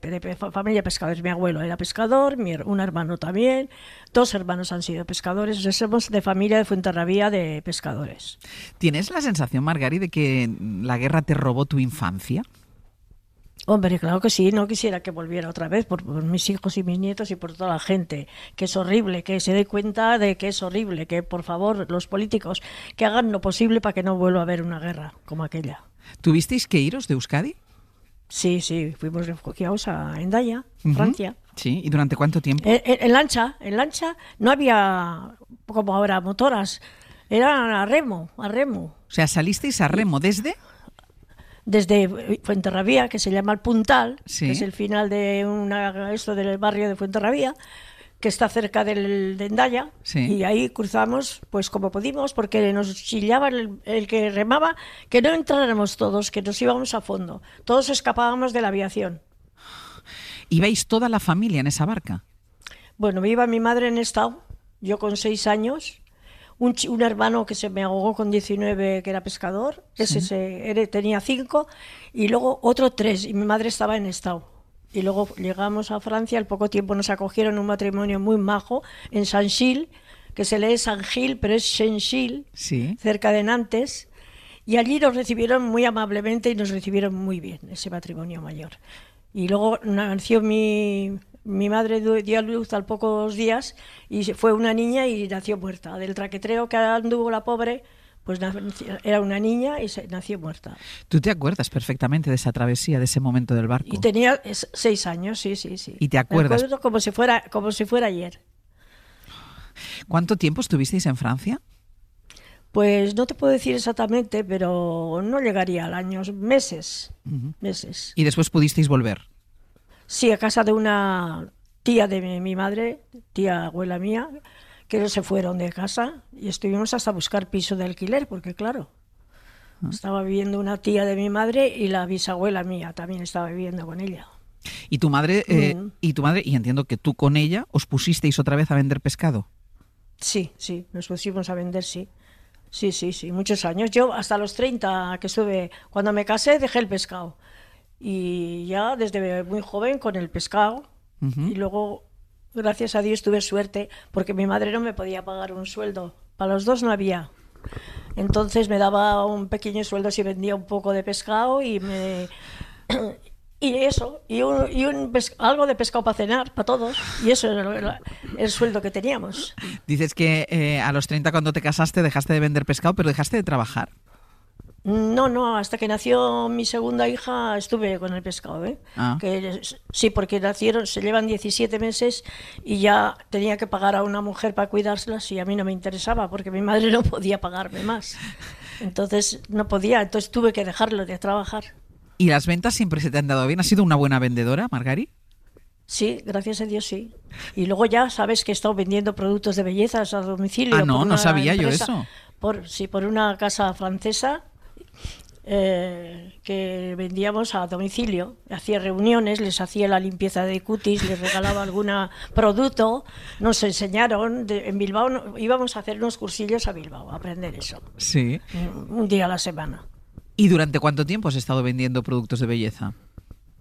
familia de pescadores. Mi abuelo era pescador, mi, un hermano también. Dos hermanos han sido pescadores. Sea, somos de familia de Fuenterrabía de pescadores. ¿Tienes la sensación, Margari, de que la guerra te robó tu infancia? Hombre, claro que sí, no quisiera que volviera otra vez por, por mis hijos y mis nietos y por toda la gente, que es horrible, que se dé cuenta de que es horrible, que por favor los políticos que hagan lo posible para que no vuelva a haber una guerra como aquella. ¿Tuvisteis que iros de Euskadi? Sí, sí, fuimos refugiados a Endaya. Francia. Sí, ¿y durante cuánto tiempo? En, en- en lancha, en lancha no había como ahora motoras, era a remo, a remo. O sea, salisteis a remo desde... desde Fuenterrabía, que se llama el Puntal, Sí. que es el final de una, esto del barrio de Fuenterrabía, que está cerca del, de Endaya, Sí. y ahí cruzamos pues como pudimos, porque nos chillaba el, el que remaba que no entráramos todos, que nos íbamos a fondo. Todos escapábamos de la aviación. ¿Ibais toda la familia en esa barca? Bueno, me iba mi madre en estado, yo con seis años, un, un hermano que se me ahogó con 19 que era pescador, ese Sí. se- era- tenía cinco, y luego otro tres, y mi madre estaba en estado. Y luego llegamos a Francia, al poco tiempo nos acogieron un matrimonio muy majo en Saint-Gilles, que se lee San Gil, pero es Saint-Gilles, Sí. cerca de Nantes, y allí nos recibieron muy amablemente y nos recibieron muy bien, ese matrimonio mayor. Y luego nació mi, mi madre, dio a luz al pocos días y fue una niña y nació muerta. Del traquetreo que anduvo la pobre, pues era una niña y se, nació muerta. Tú te acuerdas perfectamente de esa travesía, de ese momento del barco. Y tenía seis años, sí, sí, sí. ¿Y te acuerdas? acuerdo como si fuera, como si fuera ayer. ¿Cuánto tiempo estuvisteis en Francia? Pues no te puedo decir exactamente, pero no llegaría al año, meses, meses. Y después pudisteis volver. Sí, a casa de una tía de mi, mi madre, tía abuela mía, que no se fueron de casa y estuvimos hasta buscar piso de alquiler, porque claro, estaba viviendo una tía de mi madre y la bisabuela mía también estaba viviendo con ella. Y tu madre, eh, Mm. y tu madre, y entiendo que tú con ella os pusisteis otra vez a vender pescado. Sí, sí, nos pusimos a vender, sí. Sí, sí, sí, muchos años. Yo hasta los 30 que estuve, cuando me casé dejé el pescado. Y ya desde muy joven con el pescado. Y luego, gracias a Dios, tuve suerte porque mi madre no me podía pagar un sueldo. Para los dos no había. Entonces me daba un pequeño sueldo si vendía un poco de pescado y me... Y eso, y, un, y un pes- algo de pescado para cenar, para todos. Y eso era el, el sueldo que teníamos. Dices que eh, a los 30 cuando te casaste dejaste de vender pescado, pero dejaste de trabajar. No, no, hasta que nació mi segunda hija estuve con el pescado, ¿eh? Ah. Que, sí, porque nacieron, se llevan 17 meses y ya tenía que pagar a una mujer para cuidárselas y a mí no me interesaba porque mi madre no podía pagarme más. Entonces no podía, entonces tuve que dejarlo de trabajar. ¿Y las ventas siempre se te han dado bien? ¿Has sido una buena vendedora, Margari? Sí, gracias a Dios sí. Y luego ya sabes que he estado vendiendo productos de bellezas a domicilio. Ah, no, no sabía yo eso. Por, sí, por una casa francesa eh, que vendíamos a domicilio. Hacía reuniones, les hacía la limpieza de cutis, les regalaba algún producto. Nos enseñaron, de- en Bilbao íbamos a hacer unos cursillos a Bilbao, a aprender eso, Sí. un- un día a la semana. ¿Y durante cuánto tiempo has estado vendiendo productos de belleza?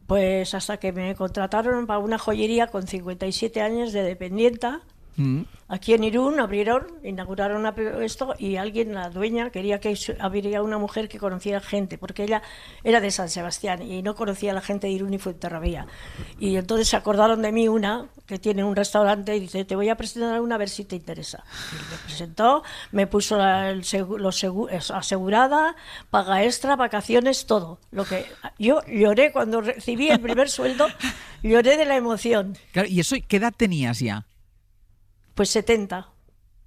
Pues hasta que me contrataron para una joyería con 57 años de dependienta. Mm. Aquí en Irún abrieron, inauguraron esto y alguien, la dueña, quería que abriera una mujer que conociera gente, porque ella era de San Sebastián y no conocía a la gente de Irún y Fuenterrabía. Y entonces se acordaron de mí una que tiene un restaurante y dice, te voy a presentar una a ver si te interesa. Y me presentó, me puso la- el segu- los asegurada, paga extra, vacaciones, todo. Lo que yo lloré cuando recibí el primer sueldo, lloré de la emoción. Claro, ¿Y eso qué edad tenías ya? Pues 70.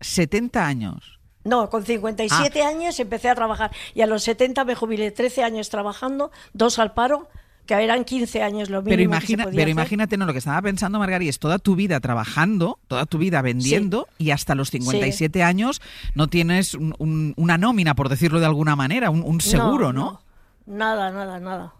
70 años. No, con 57 Ah. años empecé a trabajar y a los 70 me jubilé 13 años trabajando, dos al paro, que eran 15 años lo mínimo Pero, que se imagina, podía pero imagínate, no, lo que estaba pensando, Margari, es toda tu vida trabajando, toda tu vida vendiendo y hasta los 57 años no tienes un- un- una nómina, por decirlo de alguna manera, un, un seguro, ¿no? Nada, nada, nada.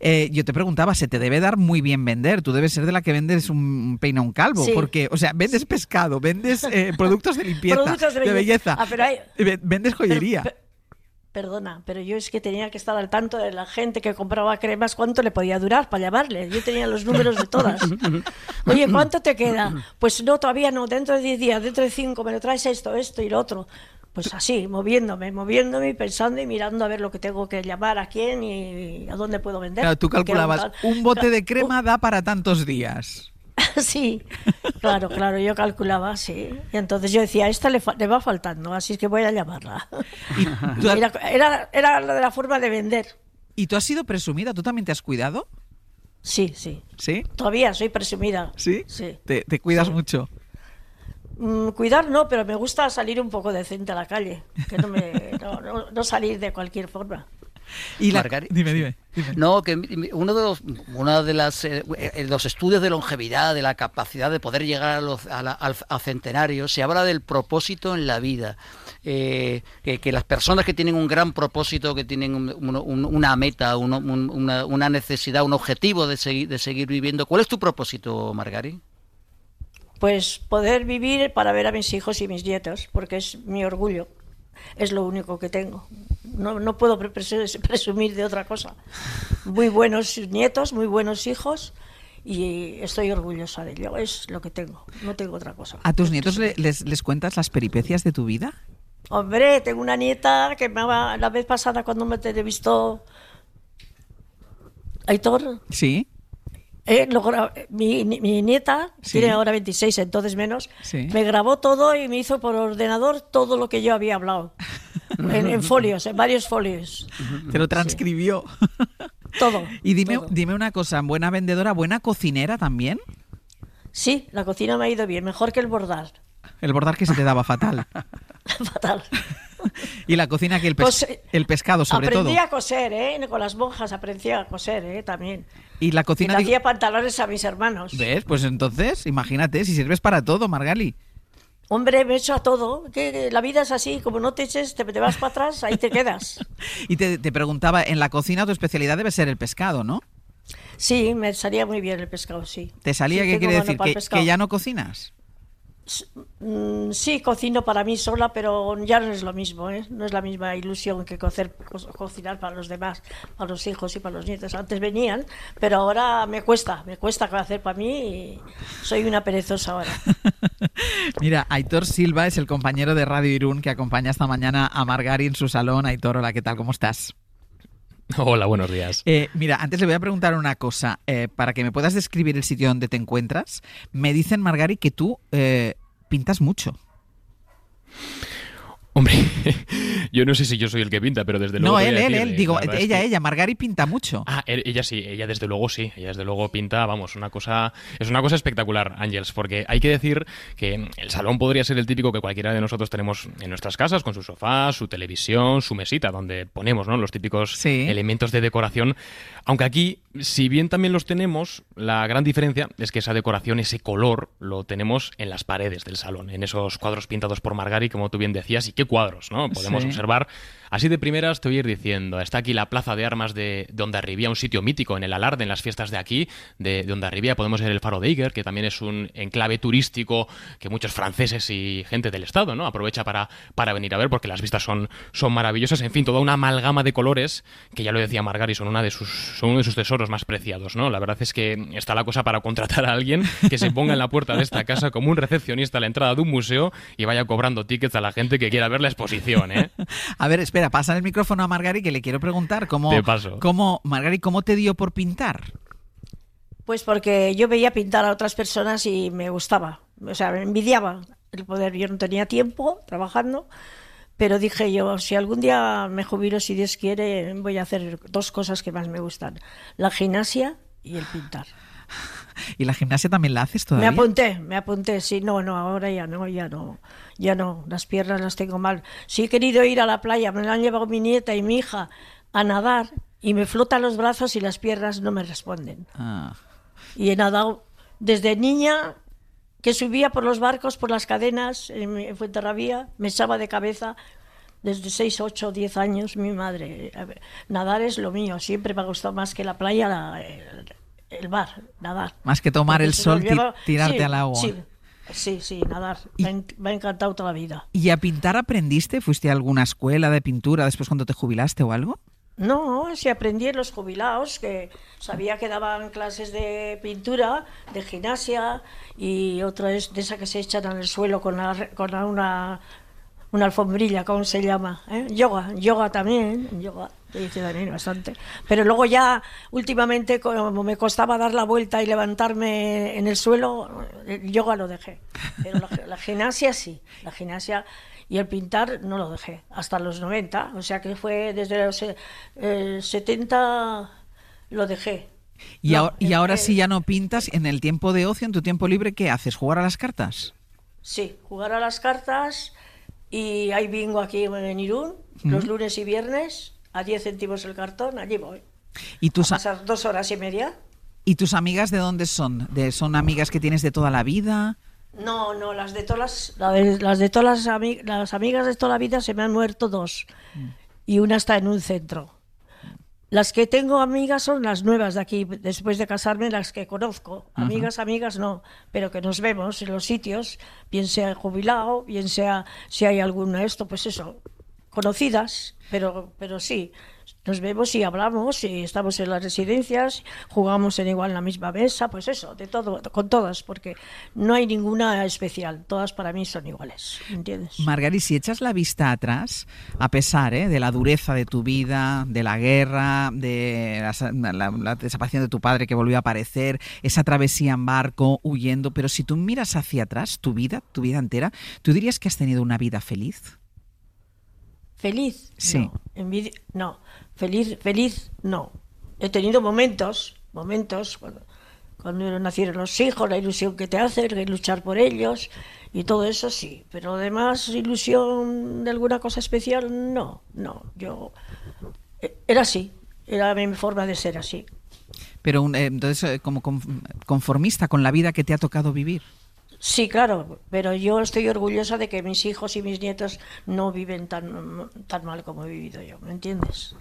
Eh, yo te preguntaba, se te debe dar muy bien vender. Tú debes ser de la que vendes un peine a un calvo. Sí. Porque, o sea, vendes pescado, vendes eh, productos de limpieza, Productos de de belleza. belleza. Ah, pero hay- eh, Vendes joyería. Perdona, pero yo es que tenía que estar al tanto de la gente que compraba cremas, cuánto le podía durar para llamarle. Yo tenía los números de todas. Oye, ¿cuánto te queda? Pues no, todavía no, dentro de 10 días, dentro de 5, me lo traes esto, esto y lo otro. Pues así, moviéndome, moviéndome y pensando y mirando a ver lo que tengo que llamar a quién y a dónde puedo vender. Claro, tú calculabas, un bote de crema da para tantos días. sí, claro, claro, yo calculaba, sí. Y entonces yo decía, esta le, fa- le va faltando, así es que voy a llamarla. Era, era, era la de la forma de vender. ¿Y tú has sido presumida? ¿Tú también te has cuidado? Sí, sí. ¿Sí? Todavía soy presumida. ¿Sí? Sí. Te, te cuidas mucho. Mm, cuidar no, pero me gusta salir un poco decente a la calle, que no, me, no, no- no salir de cualquier forma. Y la... Dime, dime. No, que uno de los, una de las, eh, eh, los estudios de longevidad, de la capacidad de poder llegar a los, a la- al, al centenario, se habla del propósito en la vida. Eh, que, que las personas que tienen un gran propósito, que tienen un- un- un- una meta, un- una, una necesidad, un objetivo de seguir, de seguir viviendo. ¿Cuál es tu propósito, Margari? Pues poder vivir para ver a mis hijos y mis nietos, porque es mi orgullo, es lo único que tengo. No, no puedo pre- presu- presumir de otra cosa. Muy buenos nietos, muy buenos hijos y estoy orgullosa de ello, es lo que tengo, no tengo otra cosa. ¿A tus nietos le- les, les cuentas las peripecias de tu vida? Hombre, tengo una nieta que me va- la vez pasada cuando me entrevistó Aitor, Sí. Eh, lo mi, mi nieta, Sí. tiene ahora 26, entonces menos, Sí. me grabó todo y me hizo por ordenador todo lo que yo había hablado. en, en folios, en varios folios. Te lo transcribió. Todo. Y dime, todo. dime una cosa, buena vendedora, buena cocinera también. Sí, la cocina me ha ido bien, mejor que el bordar. El bordar que se te daba fatal. Fatal. Y la cocina que el, pes- Cose- el pescado sobre todo. aprendí a coser, ¿eh? Con las monjas aprendí a coser, ¿eh? También. Y la Y cocina... le digo- hacía pantalones a mis hermanos. ¿Ves? Pues entonces, imagínate, si sirves para todo, Margali. Hombre, me he hecho a todo. Que la vida es así, como no te eches, te, te vas para atrás, ahí te quedas. Y te, te preguntaba, en la cocina tu especialidad debe ser el pescado, ¿no? Sí, me salía muy bien el pescado, sí. ¿Te salía Sí, qué quiere decir? ¿Que, que ya no cocinas? Mm, sí, cocino para mí sola, pero ya no es lo mismo, ¿eh? No es la misma ilusión que cocer- co- cocinar para los demás, para los hijos y para los nietos. Antes venían, pero ahora me cuesta, me cuesta hacer para mí y soy una perezosa ahora. Mira, Aitor Silva es el compañero de Radio Irún que acompaña esta mañana a Margari en su salón. Aitor, hola, ¿qué tal? ¿Cómo estás? Hola, buenos días. Eh, mira, antes le voy a preguntar una cosa. eh, para que me puedas describir el sitio donde te encuentras, me dicen, Margari, que tú eh, pintas mucho. Hombre, yo no sé si yo soy el que pinta, pero desde luego. No, él, él, decir, él. eh, Digo, ella, que- ella. Margari pinta mucho. Ah, él- ella sí, ella desde luego sí, ella desde luego pinta, vamos, una cosa, es una cosa espectacular, Ángels, porque hay que decir que el salón podría ser el típico que cualquiera de nosotros tenemos en nuestras casas, con su sofá, su televisión, su mesita, donde ponemos, ¿no? Los típicos elementos de decoración. Aunque aquí, si bien también los tenemos, la gran diferencia es que esa decoración, ese color, lo tenemos en las paredes del salón, en esos cuadros pintados por Margari, como tú bien decías, y qué cuadros, ¿no? Podemos Sí. observar. Así de primeras te voy a ir diciendo, está aquí la plaza de armas de, de Ondarribía, un sitio mítico en el alarde, en las fiestas de aquí, de, de Ondarribía. Podemos ver el Faro de Iger, que también es un enclave turístico que muchos franceses y gente del Estado ¿no? aprovecha para, para venir a ver, porque las vistas son, son maravillosas. En fin, toda una amalgama de colores, que ya lo decía Margari, son, una de sus, son uno de sus tesoros más preciados. ¿no? La verdad es que está la cosa para contratar a alguien que se ponga en la puerta de esta casa como un recepcionista a la entrada de un museo y vaya cobrando tickets a la gente que quiera ver la exposición. ¿eh? A ver, pasa el micrófono a Margari que le quiero preguntar cómo, Te paso. cómo Margari, ¿cómo te dio por pintar? Pues porque yo veía pintar a otras personas y me gustaba, o sea, me envidiaba el poder. Yo no tenía tiempo trabajando, pero dije yo, si algún día me jubilo, si Dios quiere, voy a hacer dos cosas que más me gustan, la gimnasia y el pintar. ¿Y la gimnasia también la haces Me todavía? apunté, me apunté, sí, no, no, ahora ya no, ya no, ya no, las piernas las tengo mal. Si he querido ir a la playa, me la han llevado mi nieta y mi hija a nadar y me flotan los brazos y las piernas no me responden. Ah. Y he nadado desde niña que subía por los barcos, por las cadenas en, en Fuenterrabía, me echaba de cabeza. desde 6, 8, 10 años, mi madre. Nadar es lo mío, siempre me ha gustado más que la playa, la- el, mar, nadar. Más que tomar Porque el sol, lleva- tirarte sí, al agua. Sí, sí, sí, nadar. Me, en- me ha encantado toda la vida. ¿Y a pintar aprendiste? ¿Fuiste a alguna escuela de pintura después cuando te jubilaste o algo? No, si aprendí en los jubilados, que sabía que daban clases de pintura, de gimnasia y otra es de esa que se echan en el suelo con, la con la- una, una alfombrilla, ¿cómo se llama? ¿Eh? Yoga, yoga también, yoga, te hice también bastante. Pero luego ya, últimamente, como me costaba dar la vuelta y levantarme en el suelo, el yoga lo dejé. Pero la, la gimnasia sí, la gimnasia y el pintar no lo dejé hasta los 90, o sea que fue desde los eh, 70 lo dejé. Y, No, ahora, y eh, ahora eh, si ya no pintas, en el tiempo de ocio, en tu tiempo libre, ¿qué haces? ¿Jugar a las cartas? Sí, jugar a las cartas y hay bingo aquí en Irún, los lunes y viernes, a 10 céntimos el cartón, allí voy. ¿Y tus, a- Pasar dos horas y media. ¿Y tus amigas de dónde son? ¿De, ¿Son amigas que tienes de toda la vida? No, no, las de todas las, la de- las de todas las, ami- las amigas de toda la vida se me han muerto dos y una está en un centro. Las que tengo amigas son las nuevas de aquí, después de casarme, las que conozco. Amigas, amigas no, pero que nos vemos en los sitios, bien sea jubilado, bien sea si hay alguna esto, pues eso, conocidas, pero, pero sí, nos vemos y hablamos y estamos en las residencias, jugamos en igual en la misma mesa, pues eso, de todo, con todas, porque no hay ninguna especial, todas para mí son iguales, ¿entiendes? Margari, si echas la vista atrás, a pesar ¿eh? de la dureza de tu vida, de la guerra, de la- la desaparición de tu padre que volvió a aparecer, esa travesía en barco, huyendo, pero si tú miras hacia atrás, tu vida, tu vida entera, ¿tú dirías que has tenido una vida feliz? Feliz, Sí. no. Envidi- no. Feliz, feliz, no. He tenido momentos, momentos, cuando, cuando nacieron los hijos, la ilusión que te hace, el luchar por ellos y todo eso sí. Pero además, ilusión de alguna cosa especial, no, no. Yo eh, era así, era mi forma de ser así. Pero un- eh, entonces, eh, como con- conformista con la vida que te ha tocado vivir. Sí, claro, pero yo estoy orgullosa de que mis hijos y mis nietos no viven tan, tan mal como he vivido yo, ¿me entiendes?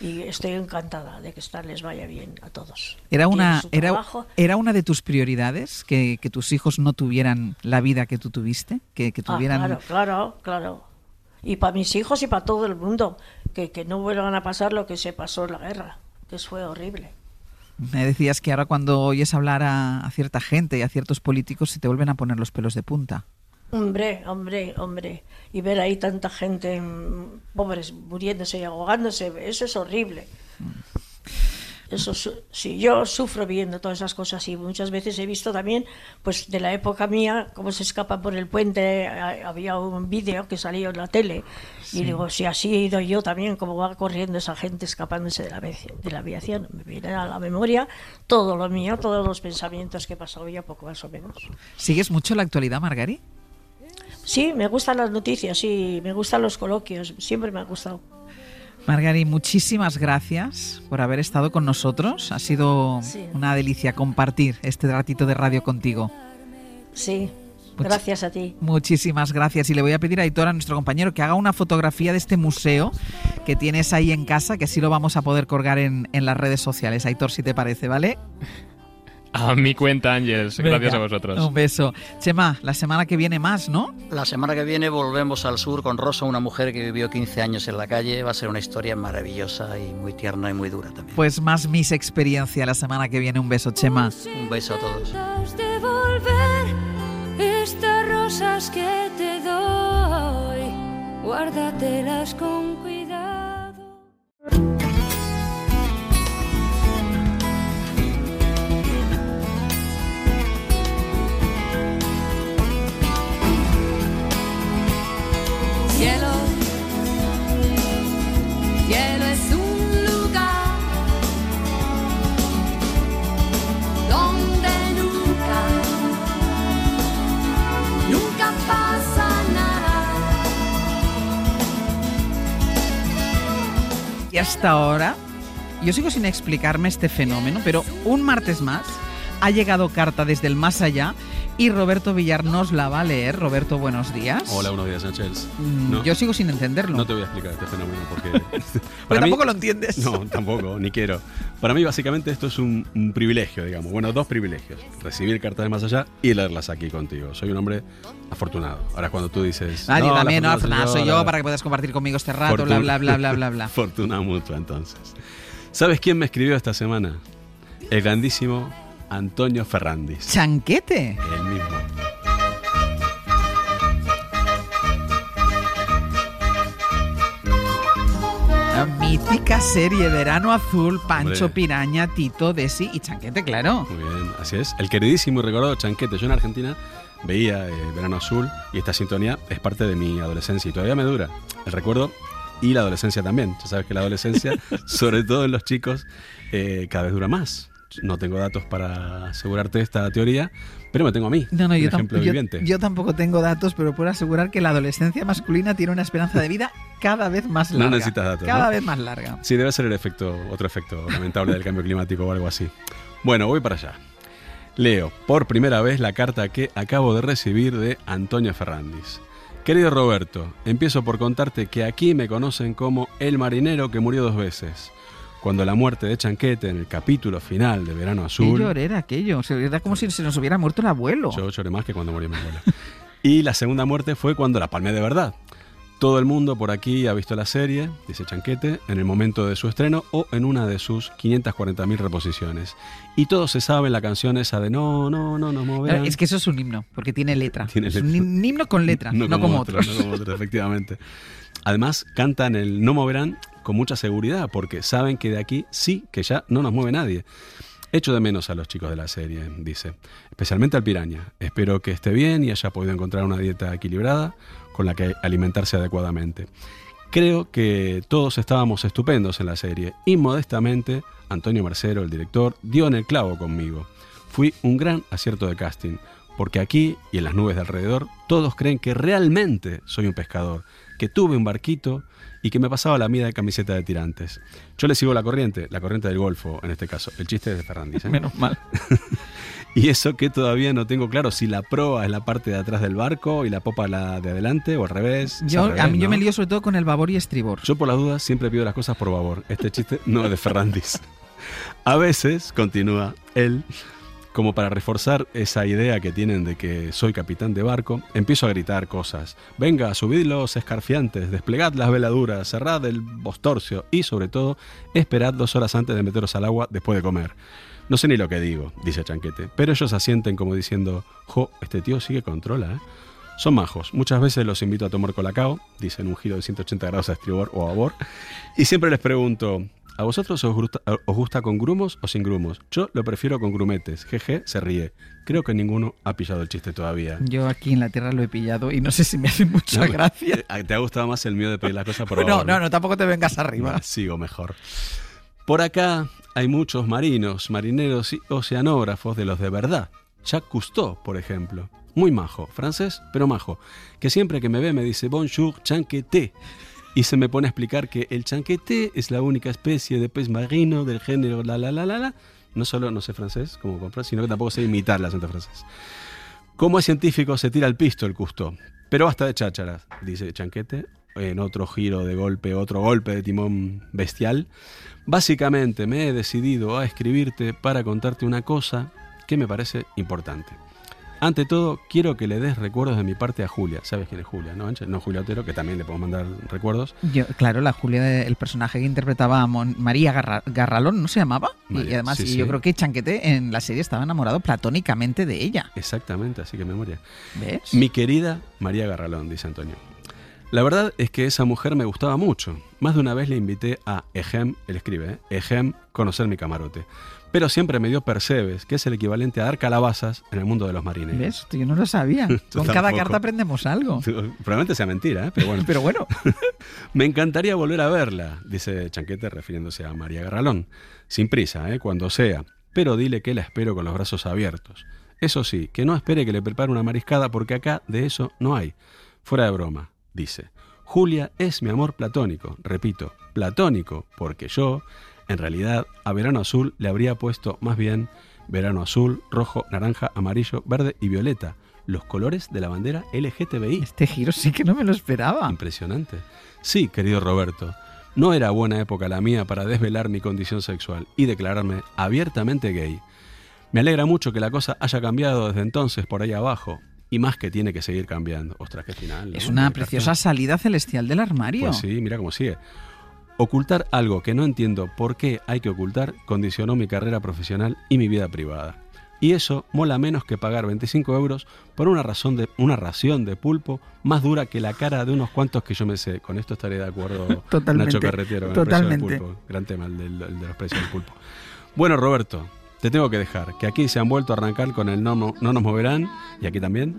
Y estoy encantada de que esta les vaya bien a todos. ¿Era una, era, era una de tus prioridades que, que tus hijos no tuvieran la vida que tú tuviste? Que, que Ah, tuvieran... claro, claro, claro. Y para mis hijos y para todo el mundo, que, que no vuelvan a pasar lo que se pasó en la guerra, que fue horrible. Me decías que ahora cuando oyes hablar a, a cierta gente y a ciertos políticos se te vuelven a poner los pelos de punta. Hombre, hombre, hombre. Y ver ahí tanta gente, mm, pobres, muriéndose y ahogándose, eso es horrible. Eso sí, yo sufro viendo todas esas cosas y muchas veces he visto también, pues de la época mía, cómo se escapan por el puente. Había un vídeo que salió en la tele Sí. y digo, si así he ido yo también, como va corriendo esa gente escapándose de la, de la aviación, me viene a la memoria todo lo mío, todos los pensamientos que he pasado ya poco más o menos. ¿Sigues mucho la actualidad, Margari? Sí, me gustan las noticias, sí, me gustan los coloquios, siempre me ha gustado. Margari, muchísimas gracias por haber estado con nosotros. Ha sido Sí. una delicia compartir este ratito de radio contigo. Sí, Much- gracias a ti. Muchísimas gracias. Y le voy a pedir a Aitor, a nuestro compañero, que haga una fotografía de este museo que tienes ahí en casa, que así lo vamos a poder colgar en, en las redes sociales. Aitor, si te parece, ¿vale? A mi cuenta, Ángels. Gracias Venga, a vosotros. Un beso. Chema, la semana que viene más, ¿no? La semana que viene volvemos al sur con Rosa, una mujer que vivió 15 años en la calle. Va a ser una historia maravillosa y muy tierna y muy dura también. Pues más mis experiencia la semana que viene. Un beso, Chema. Un beso a todos. devolver estas rosas que te doy. Guárdatelas con cuidado. Y hasta ahora, yo sigo sin explicarme este fenómeno, pero un martes más ha llegado carta desde el más allá Y Roberto Villar nos la va a leer. Roberto, buenos días. Hola, buenos días, Sánchez. Mm, No, Yo sigo sin entenderlo. no te voy a explicar este fenómeno porque... Pero para mí- tampoco lo entiendes. No, tampoco, ni quiero. Para mí, básicamente, esto es un, un privilegio, digamos. Bueno, dos privilegios. Recibir cartas de más allá y leerlas aquí contigo. Soy un hombre afortunado. Ahora, cuando tú dices... Nadie "No, la también, no, afortunada Fernando, soy yo para que puedas compartir conmigo este rato, Fortuna- bla, bla, bla, bla, bla. Fortuna mutua, entonces. ¿Sabes quién me escribió esta semana? El grandísimo Antonio Ferrandis. ¿Chanquete? El mismo. La mítica serie Verano Azul, Pancho Hombre. Piraña, Tito, Desi y Chanquete, claro. Muy bien, así es. El queridísimo y recordado Chanquete. Yo en Argentina veía eh, Verano Azul y esta sintonía es parte de mi adolescencia y todavía me dura. El recuerdo y la adolescencia también. Ya sabes que la adolescencia, sobre todo en los chicos, eh, cada vez dura más. No tengo datos para asegurarte esta teoría, pero me tengo a mí, No, no, yo, tam- ejemplo yo- viviente. yo tampoco tengo datos, pero puedo asegurar que la adolescencia masculina tiene una esperanza de vida cada vez más No larga. necesitas datos, Cada ¿no? vez más larga. Sí, debe ser el efecto, otro efecto lamentable del cambio climático o algo así. Bueno, voy para allá. Leo por primera vez la carta que acabo de recibir de Antonio Ferrandis. Querido Roberto, empiezo por contarte que aquí me conocen como el marinero que murió dos veces. Cuando la muerte de Chanquete en el capítulo final de Verano Qué Azul. lloré era aquello. O sea, era como si se nos hubiera muerto el abuelo. Yo lloré más que cuando murió mi abuela. Y la segunda muerte fue cuando la palmé de verdad. Todo el mundo por aquí ha visto la serie, dice Chanquete, en el momento de su estreno o en una de sus 540.000 reposiciones. Y todos se saben la canción esa de no, no, no, no moverán. Claro, Es que eso es un himno, porque tiene letra. Tiene es un letra. himno con letra, no, como, otros. No como otros, efectivamente. Además, cantan el No moverán con mucha seguridad, porque saben que de aquí sí que ya no nos mueve nadie. Echo de menos a los chicos de la serie, dice. Especialmente al piraña. Espero que esté bien y haya podido encontrar una dieta equilibrada con la que alimentarse adecuadamente. Creo que todos estábamos estupendos en la serie y modestamente Antonio Mercero, el director, dio en el clavo conmigo. Fui un gran acierto de casting, porque aquí y en las nubes de alrededor todos creen que realmente soy un pescador, que tuve un barquito y que me pasaba la vida de camiseta de tirantes. Yo le sigo la corriente, la corriente del Golfo en este caso. El chiste es de Ferrandis. ¿eh? Menos mal. Y eso que todavía no tengo claro si la proa es la parte de atrás del barco y la popa la de adelante o al revés. Yo, al revés, a mí yo ¿no? me lío sobre todo con el babor y estribor. Yo por las dudas siempre pido las cosas por favor. Este chiste no es de Ferrandis. A veces, continúa él, como para reforzar esa idea que tienen de que soy capitán de barco, empiezo a gritar cosas. Venga, subid los escarfiantes, desplegad las veladuras, cerrad el bostorcio y, sobre todo, esperad dos horas antes de meteros al agua después de comer. No sé ni lo que digo, dice Chanquete, pero ellos asienten como diciendo, jo, este tío sigue controla, ¿eh? Son majos. Muchas veces los invito a tomar colacao, dicen un giro de 180 grados a estribor o a babor, y siempre les pregunto, ¿a vosotros os gusta, os gusta con grumos o sin grumos? Yo lo prefiero con grumetes. Jeje, se ríe. Creo que ninguno ha pillado el chiste todavía. Yo aquí en la tierra lo he pillado y no sé si me hace mucha No, gracia. ¿Te te ha gustado más el mío de pedir las cosas por No, favor? no, no, tampoco te vengas arriba. Sigo mejor. Por acá hay muchos marinos, marineros y oceanógrafos de los de verdad. Jacques Cousteau, por ejemplo. Muy majo, francés, pero majo. Que siempre que me ve me dice bonjour chanquete. Y se me pone a explicar que el chanquete es la única especie de pez marino del género la la la la la. No solo no sé francés como comprar, sino que tampoco sé imitar el acento francés. Como es científico, se tira al pisto el Cousteau. Pero basta de chácharas, dice Chanquete, en otro giro de golpe, otro golpe de timón bestial. Básicamente me he decidido a escribirte para contarte una cosa que me parece importante. Ante todo, quiero que le des recuerdos de mi parte a Julia. ¿Sabes quién es Julia, no, Ancha? No Julia Otero, que también le podemos mandar recuerdos. Yo, claro, la Julia, el personaje que interpretaba a Mon- María Garra- Garralón, ¿no se llamaba? y María, además, sí, y sí. yo creo que Chanquete en la serie estaba enamorado platónicamente de ella. Exactamente, así que memoria. ¿Ves? Mi querida María Garralón, dice Antonio. La verdad es que esa mujer me gustaba mucho. Más de una vez le invité a Ejem, él escribe, ¿eh? Ejem, conocer mi camarote. Pero siempre me dio percebes, que es el equivalente a dar calabazas en el mundo de los marineros. ¿Ves? Yo no lo sabía. Con cada carta aprendemos algo. Probablemente sea mentira, ¿eh? pero bueno. Pero bueno. Me encantaría volver a verla, dice Chanquete refiriéndose a María Garralón. Sin prisa, ¿eh? cuando sea. Pero dile que la espero con los brazos abiertos. Eso sí, que no espere que le prepare una mariscada porque acá de eso no hay. Fuera de broma, dice. Julia es mi amor platónico, repito, platónico, porque yo, En realidad, a Verano Azul le habría puesto más bien Verano Azul, rojo, naranja, amarillo, verde y violeta, los colores de la bandera LGTBI. Este giro sí que no me lo esperaba. Impresionante. Sí, querido Roberto, no era buena época la mía para desvelar mi condición sexual y declararme abiertamente gay. Me alegra mucho que la cosa haya cambiado desde entonces por ahí abajo. Y más que tiene que seguir cambiando. Ostras, qué final. ¿no? Es una preciosa salida celestial del armario. Pues sí, mira cómo sigue. Ocultar algo que no entiendo por qué hay que ocultar condicionó mi carrera profesional y mi vida privada. Y eso mola menos que pagar 25 euros por una, razón de, una ración de pulpo más dura que la cara de unos cuantos que yo me sé. Con esto estaré de acuerdo Totalmente, Nacho Carretero. con totalmente. El precio del pulpo. Gran tema el, de los precios del pulpo. Bueno, Roberto, te tengo que dejar, que aquí se han vuelto a arrancar con el no, no, no nos moverán, y aquí también,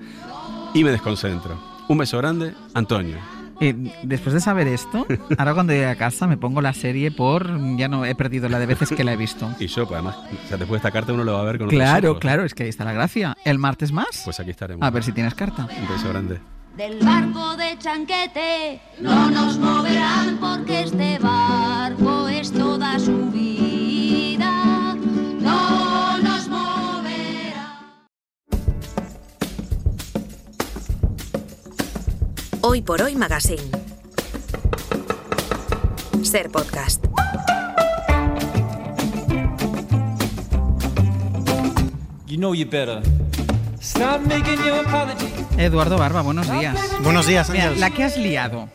y me desconcentro. Un beso grande, Antonio. Eh, después de saber esto, ahora cuando llegue a casa me pongo la serie por. Ya no he perdido la de veces que la he visto. Y yo, pues además, o sea, después de esta carta uno lo va a ver con Claro, ojos. claro, es que ahí está la gracia. ¿El martes más? Pues aquí estaremos. A ver si tienes carta. Un beso grande. Del barco de Chanquete no nos moverán porque este barco es toda su vida. Hoy por hoy Magazine. Ser podcast. You know you better. Stop making your apology. Eduardo Barba, buenos días. Buenos días, Mira, la que has liado.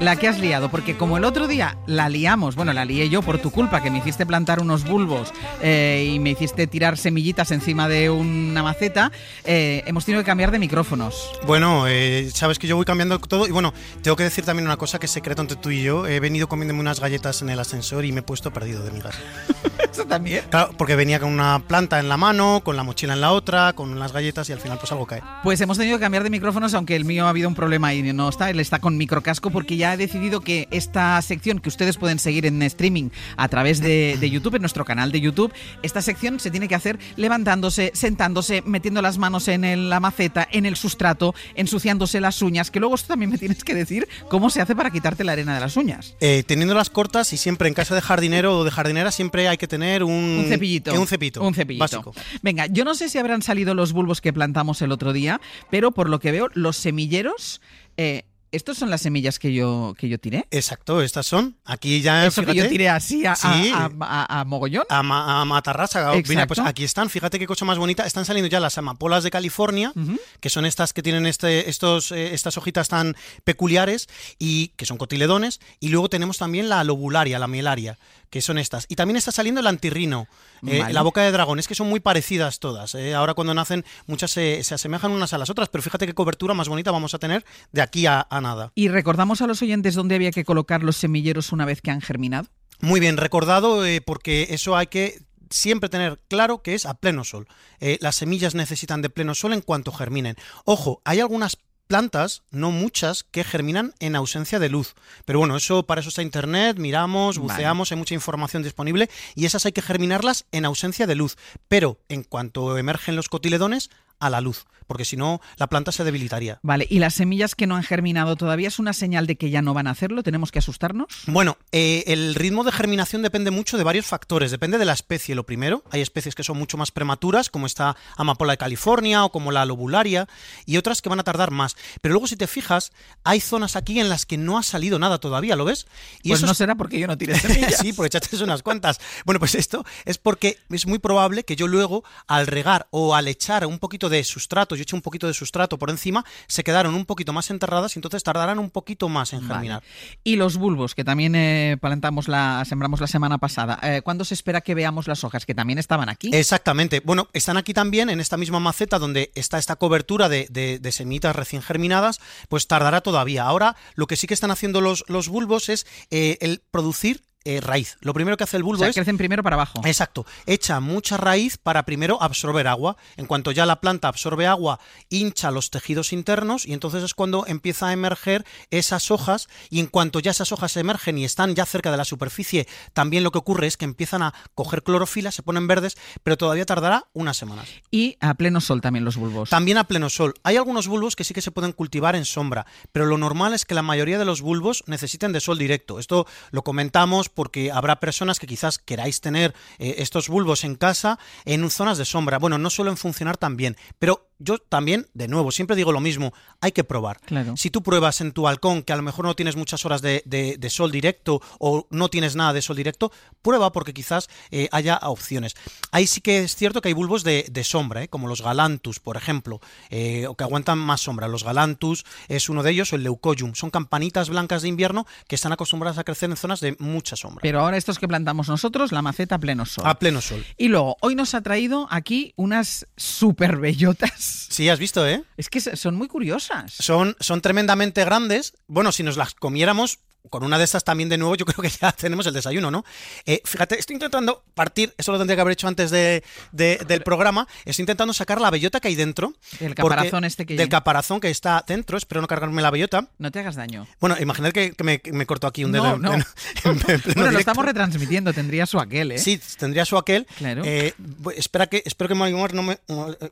La que has liado, porque como el otro día la liamos, bueno, la lié yo por tu culpa, que me hiciste plantar unos bulbos eh, y me hiciste tirar semillitas encima de una maceta, eh, hemos tenido que cambiar de micrófonos. Bueno, eh, sabes que yo voy cambiando todo y bueno, tengo que decir también una cosa que es secreto entre tú y yo. He venido comiéndome unas galletas en el ascensor y me he puesto perdido de migas. ¿Eso también? Claro, porque venía con una planta en la mano, con la mochila en la otra, con las galletas y al final pues algo cae. Pues hemos tenido que cambiar de micrófonos, aunque el mío ha habido un problema y no está, él está con microcasco porque ya he decidido que esta sección que ustedes pueden seguir en streaming a través de, de YouTube, en nuestro canal de YouTube, esta sección se tiene que hacer levantándose, sentándose, metiendo las manos en el- la maceta, en el sustrato, ensuciándose las uñas, que luego esto también me tienes que decir cómo se hace para quitarte la arena de las uñas. Eh, teniéndolas cortas y siempre en casa de jardinero o de jardinera siempre hay que tener un, Un cepillito. eh, un cepillito. Un cepillito. Básico. Venga, yo no sé si habrán salido los bulbos que plantamos el otro día, pero por lo que veo, los semilleros. eh, ¿Estos son las semillas que yo, que yo tiré? Exacto, estas son. Aquí ya. Eso que yo fíjate. tiré así a, a- Sí. a- a- a mogollón. A, ma- a matarrasa. Mira, pues aquí están, fíjate qué cosa más bonita. Están saliendo ya las amapolas de California, que son estas que tienen este, estos, eh, estas hojitas tan peculiares y que son cotiledones. Y luego tenemos también la lobularia, la mielaria, que son estas. Y también está saliendo el antirrino, eh, Vale. la boca de dragón. Es que son muy parecidas todas. eh. Ahora cuando nacen, muchas se, se asemejan unas a las otras, pero fíjate qué cobertura más bonita vamos a tener de aquí a- a nada. Y recordamos a los oyentes dónde había que colocar los semilleros una vez que han germinado. Muy bien, recordado eh, porque eso hay que siempre tener claro que es a pleno sol. Eh, las semillas necesitan de pleno sol en cuanto germinen. Ojo, hay algunas plantas, no muchas, que germinan en ausencia de luz. Pero bueno, eso para eso está internet, miramos, Vale. buceamos, hay mucha información disponible y esas hay que germinarlas en ausencia de luz. Pero en cuanto emergen los cotiledones, a la luz, porque si no la planta se debilitaría. Vale, y las semillas que no han germinado todavía es una señal de que ya no van a hacerlo. ¿Tenemos que asustarnos? Bueno, eh, el ritmo de germinación depende mucho de varios factores. Depende de la especie, lo primero. Hay especies que son mucho más prematuras, como esta amapola de California o como la lobularia, y otras que van a tardar más. Pero luego, si te fijas, hay zonas aquí en las que no ha salido nada todavía, ¿lo ves? Pues no es- será porque yo no tiré semillas. sí, porque echaste unas cuantas. Bueno, pues esto es porque es muy probable que yo luego, al regar o al echar un poquito de sustrato, yo eché un poquito de sustrato por encima, se quedaron un poquito más enterradas y entonces tardarán un poquito más en Vale. germinar. Y los bulbos, que también eh, plantamos la, sembramos la semana pasada. Eh, ¿Cuándo se espera que veamos las hojas? Que también estaban aquí. Exactamente. Bueno, están aquí también, en esta misma maceta donde está esta cobertura de, de, de semillitas recién germinadas, pues tardará todavía. Ahora, lo que sí que están haciendo los, los bulbos es eh, el producir eh, raíz. Lo primero que hace el bulbo O sea, es... crecen primero para abajo. Exacto. Echa mucha raíz para primero absorber agua. En cuanto ya la planta absorbe agua, hincha los tejidos internos y entonces es cuando empieza a emerger esas hojas y en cuanto ya esas hojas emergen y están ya cerca de la superficie, también lo que ocurre es que empiezan a coger clorofila, se ponen verdes, pero todavía tardará unas semanas. Y a pleno sol también los bulbos. También a pleno sol. Hay algunos bulbos que sí que se pueden cultivar en sombra, pero lo normal es que la mayoría de los bulbos necesiten de sol directo. Esto lo comentamos porque habrá personas que quizás queráis tener eh, estos bulbos en casa en zonas de sombra. Bueno, no suelen funcionar tan bien, pero yo también, de nuevo, siempre digo lo mismo, hay que probar. Claro. Si tú pruebas en tu balcón que a lo mejor no tienes muchas horas de, de- de sol directo o no tienes nada de sol directo, prueba porque quizás eh, haya opciones. Ahí sí que es cierto que hay bulbos de, de sombra, ¿eh? como los galantus, por ejemplo, eh, o que aguantan más sombra. Los galantus es uno de ellos, o el leucoium. Son campanitas blancas de invierno que están acostumbradas a crecer en zonas de mucha sombra. Pero ahora estos que plantamos nosotros, la maceta a pleno sol. A pleno sol. Y luego, hoy nos ha traído aquí unas super bellotas. Sí, has visto, ¿eh? Es que son muy curiosas. Son, son tremendamente grandes. Bueno, si nos las comiéramos con una de estas también de nuevo, yo creo que ya tenemos el desayuno, ¿no? Eh, fíjate, estoy intentando partir, eso lo tendría que haber hecho antes de, de- del programa, estoy intentando sacar la bellota que hay dentro. Del caparazón este que- Del caparazón que está dentro, espero no cargarme la bellota. No te hagas daño. Bueno, imaginad que, que me, corto aquí un dedo No, en no. pleno- en pleno Bueno, lo estamos retransmitiendo, tendría su aquel, ¿eh? Sí, tendría su aquel. Claro. Eh, espera que, espero que Marimar no me...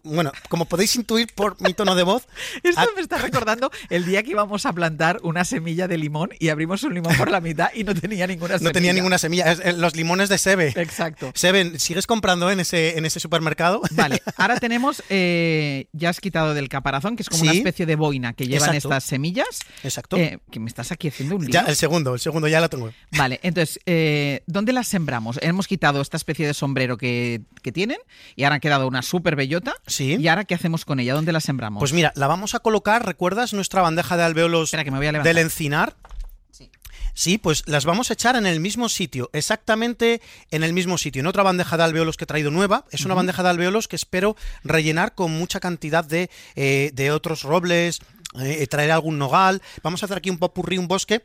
Bueno, como podéis intuir por mi tono de voz... Esto me está recordando el día que íbamos a plantar una semilla de limón y abrimos un limón por la mitad y no tenía ninguna semilla. No tenía ninguna semilla. Los limones de Sebe. Exacto. Sebe, ¿sigues comprando en ese, en ese supermercado? Vale, ahora tenemos, eh, ya has quitado del caparazón, que es como Sí. una especie de boina que llevan Exacto. estas semillas. Exacto. Eh, que me estás aquí haciendo un lío. Ya, el segundo, el segundo ya lo tengo. Vale, entonces, eh, ¿dónde las sembramos? Hemos quitado esta especie de sombrero que, que tienen y ahora han quedado una súper bellota. Sí. ¿Y ahora qué hacemos con ella? ¿Dónde la sembramos? Pues mira, la vamos a colocar, ¿recuerdas nuestra bandeja de alveolos que me voy a levantar. del encinar? Sí, pues las vamos a echar en el mismo sitio, exactamente en el mismo sitio, en otra bandeja de alveolos que he traído nueva. Es una bandeja de alveolos que espero rellenar con mucha cantidad de, eh, de otros robles, eh, traer algún nogal. Vamos a hacer aquí un popurrí, un bosque,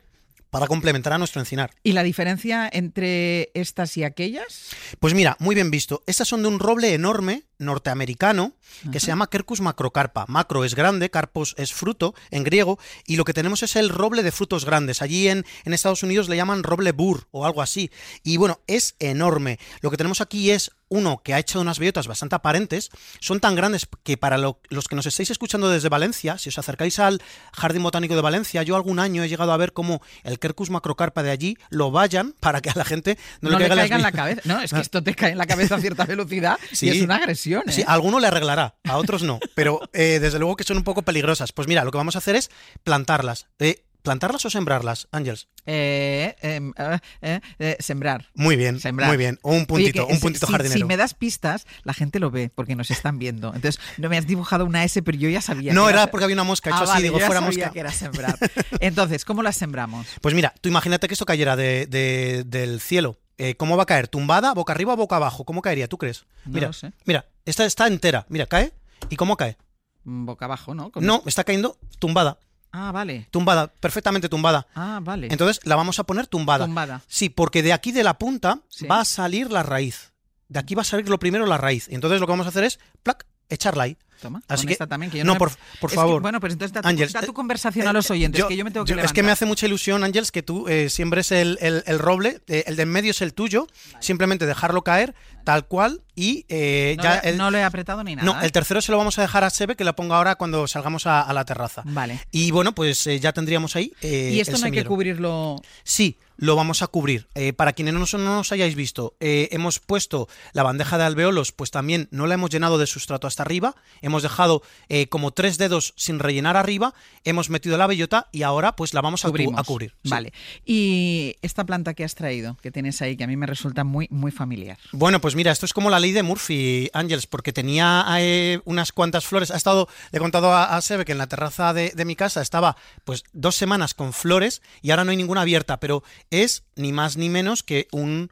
para complementar a nuestro encinar. ¿Y la diferencia entre estas y aquellas? Pues mira, muy bien visto. Estas son de un roble enorme norteamericano que se llama Quercus macrocarpa. Macro es grande, carpos es fruto en griego, y lo que tenemos es el roble de frutos grandes. Allí en, en Estados Unidos le llaman roble burr o algo así. Y bueno, es enorme. Lo que tenemos aquí es uno que ha hecho unas bellotas bastante aparentes. Son tan grandes que para lo- los que nos estáis escuchando desde Valencia, si os acercáis al Jardín Botánico de Valencia, yo algún año he llegado a ver cómo el Quercus macrocarpa de allí lo vayan para que a la gente no, No, le caigan las caiga en la cabeza. No, es que esto te cae en la cabeza a cierta velocidad Sí. y es una agresión. ¿Eh? Sí, a alguno le arreglará, a otros no. Pero eh, desde luego que son un poco peligrosas. Pues mira, lo que vamos a hacer es plantarlas. Eh, ¿Plantarlas o sembrarlas, Ángels? Eh, em, eh, eh, eh, sembrar. Muy bien, Sembrar. muy bien. Un puntito, Oye, que un puntito si, jardinero. Si me das pistas, la gente lo ve porque nos están viendo. Entonces, no me has dibujado una S, pero yo ya sabía. No, que era porque había una mosca, hecho Ah, así, vale, digo, yo fuera sabía mosca. que era sembrar. Entonces, ¿cómo las sembramos? Pues mira, tú imagínate que esto cayera de- de- del cielo. ¿Cómo va a caer? ¿Tumbada, boca arriba o boca abajo? ¿Cómo caería? ¿Tú crees? No mira, lo sé. mira, esta está entera. Mira, cae. ¿Y cómo cae? Mm, Boca abajo, ¿no? No, está cayendo tumbada. Ah, vale. Tumbada, perfectamente tumbada. Ah, vale. Entonces la vamos a poner tumbada. Tumbada. Sí, porque de aquí de la punta Sí. va a salir la raíz. De aquí va a salir lo primero la raíz. Y entonces lo que vamos a hacer es, plac, echarla ahí. Toma, Así que, esta también, que yo no, me- por, por que, favor. bueno, pues entonces da da tu eh, conversación a los oyentes, yo- que yo me tengo que yo- levantar. es que me hace mucha ilusión, Ángels, que tú eh, siembres el, el- el roble. eh, el de en medio es el tuyo. Simplemente dejarlo caer tal cual y eh, no, ya le, el, no le he apretado ni nada. no, el tercero se lo vamos a dejar a Sebe, que lo ponga ahora cuando salgamos a, a la terraza. Vale. Y bueno, pues eh, ya tendríamos ahí. eh, y esto el no hay que cubrirlo. Sí, lo vamos a cubrir. Eh, para quienes no nos, no nos hayáis visto, eh, hemos puesto la bandeja de alveolos, pues también no la hemos llenado de sustrato hasta arriba. Hemos dejado eh, como tres dedos sin rellenar arriba. Hemos metido la bellota y ahora pues la vamos a, cu- Cubrimos. a cubrir. sí. Vale. Y esta planta que has traído, que tienes ahí, que a mí me resulta muy, muy familiar. Bueno, pues mira, esto es como la ley de Murphy, Ángels, porque tenía eh, unas cuantas flores. Ha estado, le he contado a, a Sebe que en la terraza de, de mi casa estaba pues dos semanas con flores y ahora no hay ninguna abierta, pero es ni más ni menos que un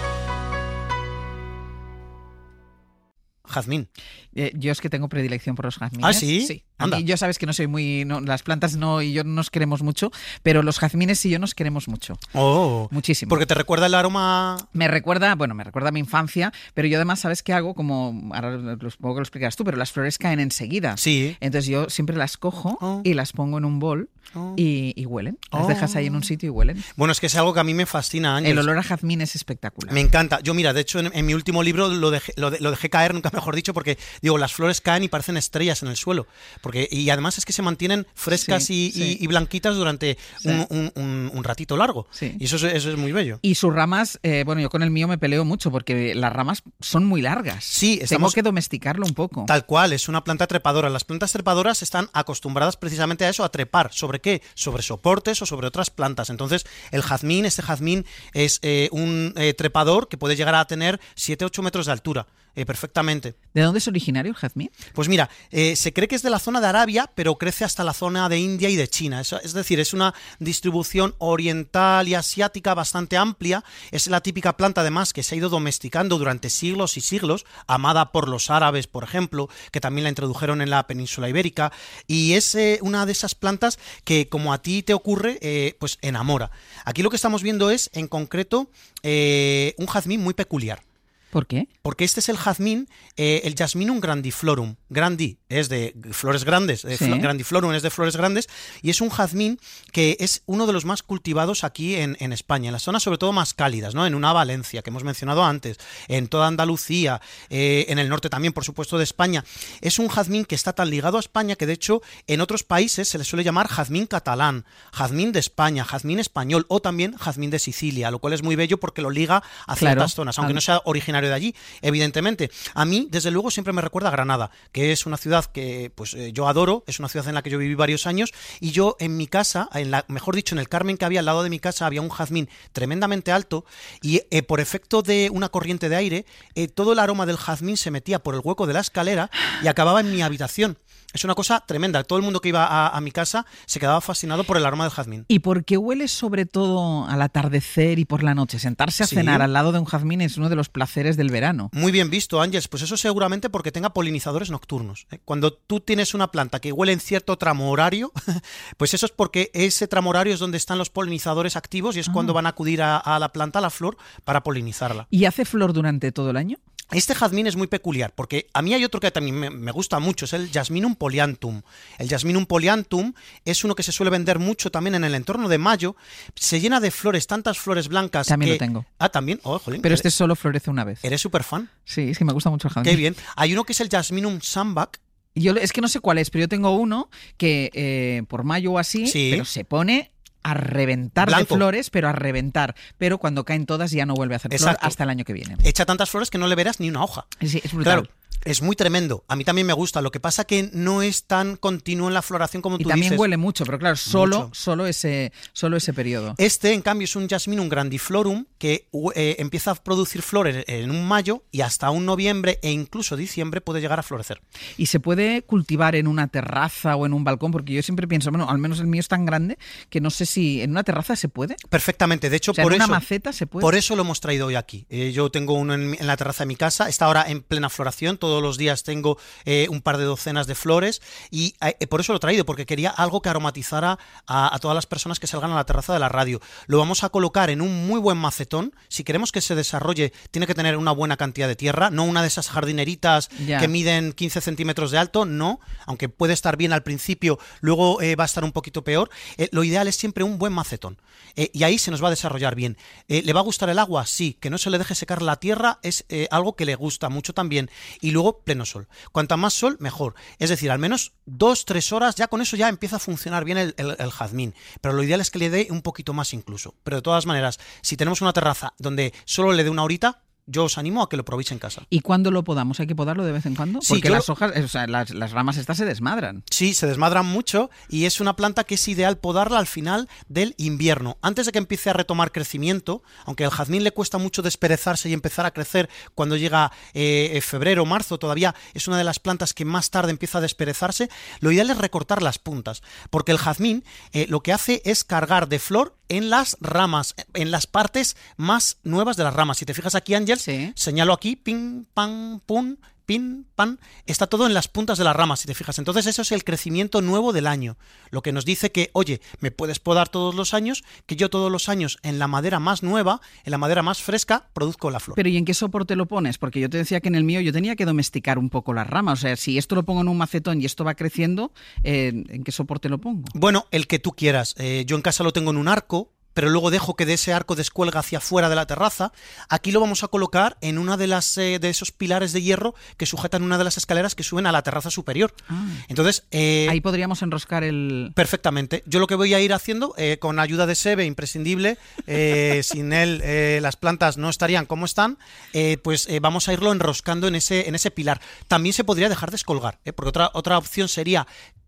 Jazmín. Eh, yo es que tengo predilección por los jazmines. ¿Ah, sí? Sí. Anda. mí, yo sabes que no soy muy. no, las plantas no y yo no nos queremos mucho, pero los jazmines sí yo nos queremos mucho. Oh, Muchísimo. Porque te recuerda el aroma. Me recuerda, bueno, me recuerda a mi infancia, pero yo además, ¿sabes qué hago? Como, ahora lo- supongo que lo explicarás tú, pero las flores caen enseguida. Sí. Entonces yo siempre las cojo y las pongo en un bol Oh. y, y huelen. Las Oh. dejas ahí en un sitio y huelen. Bueno, es que es algo que a mí me fascina, Ángeles. El olor a jazmín es espectacular. Me encanta. Yo, mira, de hecho, en, en mi último libro lo dejé, lo, de- lo dejé caer, nunca mejor dicho, porque digo, las flores caen y parecen estrellas en el suelo. Porque, y además es que se mantienen frescas Sí, y, sí. y- y blanquitas durante Sí. un, un- un- un ratito largo. Sí. Y eso es, eso es muy bello. Y sus ramas, eh, bueno, yo con el mío me peleo mucho porque las ramas son muy largas. Sí, Tengo estamos- que domesticarlo un poco. Tal cual, es una planta trepadora. Las plantas trepadoras están acostumbradas precisamente a eso, a trepar. ¿Sobre qué? Sobre soportes o sobre otras plantas. Entonces, el jazmín, este jazmín es eh, un eh, trepador que puede llegar a tener 7-8 metros de altura. Eh, perfectamente. ¿De dónde es originario el jazmín? Pues mira, eh, se cree que es de la zona de Arabia, pero crece hasta la zona de India y de China. Es, es decir, es una distribución oriental y asiática bastante amplia. Es la típica planta, además, que se ha ido domesticando durante siglos y siglos, amada por los árabes, por ejemplo, que también la introdujeron en la península ibérica. Y es eh, una de esas plantas que, como a ti te ocurre, pues enamora. Aquí lo que estamos viendo es, en concreto, un jazmín muy peculiar. ¿Por qué? Porque este es el jazmín, eh, el Jasminum grandiflorum. Grandi es de flores grandes, eh, Sí. grandiflorum es de flores grandes, y es un jazmín que es uno de los más cultivados aquí en, en España, en las zonas sobre todo más cálidas, ¿no? En una Valencia, que hemos mencionado antes, en toda Andalucía, eh, en el norte también, por supuesto, de España. Es un jazmín que está tan ligado a España que, de hecho, en otros países se le suele llamar jazmín catalán, jazmín de España, jazmín español o también jazmín de Sicilia, lo cual es muy bello porque lo liga a Claro. ciertas zonas, aunque no sea originario de allí, evidentemente. A mí, desde luego, siempre me recuerda a Granada, que es una ciudad que pues eh, yo adoro, es una ciudad en la que yo viví varios años, y yo en mi casa, en la, mejor dicho, en el Carmen que había al lado de mi casa, había un jazmín tremendamente alto, y eh, por efecto de una corriente de aire, eh, todo el aroma del jazmín se metía por el hueco de la escalera y acababa en mi habitación. Es una cosa tremenda. Todo el mundo que iba a, a mi casa se quedaba fascinado por el aroma del jazmín. ¿Y por qué huele sobre todo al atardecer y por la noche? Sentarse a Sí. cenar al lado de un jazmín es uno de los placeres del verano. Muy bien visto, Ángeles. Pues eso seguramente porque tenga polinizadores nocturnos. ¿eh? Cuando tú tienes una planta que huele en cierto tramo horario, pues eso es porque ese tramo horario es donde están los polinizadores activos y es cuando van a acudir a, a la planta, a la flor, para polinizarla. ¿Y hace flor durante todo el año? Este jazmín es muy peculiar, porque a mí hay otro que también me, gusta mucho, es el Jasminum polyanthum. El Jasminum polyanthum es uno que se suele vender mucho también en el entorno de mayo. Se llena de flores, tantas flores blancas. También que- lo tengo. Ah, también. Oh, jolín, Pero este solo florece una vez. ¿Eres súper fan? Sí, es que me gusta mucho el jazmín. Qué bien. Hay uno que es el Jasminum sambac. Yo es que no sé cuál es, pero yo tengo uno que eh, por mayo o así, Sí. pero se pone a reventar Blanco. de flores, pero a reventar. Pero cuando caen todas ya no vuelve a hacer flor Exacto. hasta el año que viene. Echa tantas flores que no le verás ni una hoja. Sí, es brutal. Claro, es muy tremendo. A mí también me gusta. Lo que pasa que no es tan continuo en la floración como Y tú también dices. huele mucho, pero claro, solo, Mucho. solo ese, solo ese periodo. Este, en cambio, es un Jasminum grandiflorum que eh, empieza a producir flores en un mayo y hasta un noviembre e incluso diciembre puede llegar a florecer. Y se puede cultivar en una terraza o en un balcón, porque yo siempre pienso, bueno, al menos el mío es tan grande que no sé si en una terraza se puede. Perfectamente. De hecho, O sea, por en una eso. maceta se puede. Por eso lo hemos traído hoy aquí. Eh, yo tengo uno en, en la terraza de mi casa, está ahora en plena floración, todos los días tengo eh, un par de docenas de flores y eh, por eso lo he traído, porque quería algo que aromatizara a, a todas las personas que salgan a la terraza de la radio. Lo vamos a colocar en un muy buen macetón. Si queremos que se desarrolle, tiene que tener una buena cantidad de tierra, no una de esas jardineritas que miden 15 centímetros de alto, no, aunque puede estar bien al principio, luego eh, va a estar un poquito peor. Eh, lo ideal es siempre un buen macetón. Eh, y ahí se nos va a desarrollar bien. Eh, ¿Le va a gustar el agua? Sí. Que no se le deje secar la tierra es eh, algo que le gusta mucho también. Y luego pleno sol. Cuanta más sol, mejor. Es decir, al menos dos, tres horas, ya con eso ya empieza a funcionar bien el, el- el jazmín. Pero lo ideal es que le dé un poquito más incluso. Pero de todas maneras, si tenemos una terraza donde solo le dé una horita, yo os animo a que lo probéis en casa. ¿Y cuándo lo podamos? ¿Hay que podarlo de vez en cuando? Sí, Porque yo- las hojas, o sea, las, las ramas estas se desmadran. Sí, se desmadran mucho y es una planta que es ideal podarla al final del invierno, antes de que empiece a retomar crecimiento, aunque al jazmín le cuesta mucho desperezarse y empezar a crecer cuando llega eh, eh, febrero marzo, todavía es una de las plantas que más tarde empieza a desperezarse, lo ideal es recortar las puntas, porque el jazmín eh, lo que hace es cargar de flor en las ramas, en las partes más nuevas de las ramas. Si te fijas aquí, Ángel, señalo aquí, ping, pam, pum, pin, pan, está todo en las puntas de las ramas, si te fijas. Entonces eso es el crecimiento nuevo del año, lo que nos dice que, oye, me puedes podar todos los años, que yo todos los años en la madera más nueva, en la madera más fresca, produzco la flor. Pero ¿y en qué soporte lo pones? Porque yo te decía que en el mío yo tenía que domesticar un poco las ramas. O sea, si esto lo pongo en un macetón y esto va creciendo, eh, ¿en qué soporte lo pongo? Bueno, el que tú quieras. Eh, yo en casa lo tengo en un arco, pero luego dejo que de ese arco descuelga hacia afuera de la terraza. Aquí lo vamos a colocar en una de las eh, de esos pilares de hierro que sujetan una de las escaleras que suben a la terraza superior. Entonces, eh, Ahí podríamos enroscar el... Perfectamente. Yo lo que voy a ir haciendo, eh, con ayuda de Sebe, imprescindible, sin él las plantas no estarían como están, pues vamos a irlo enroscando en ese, en ese pilar. También se podría dejar descolgar, porque otra, otra opción sería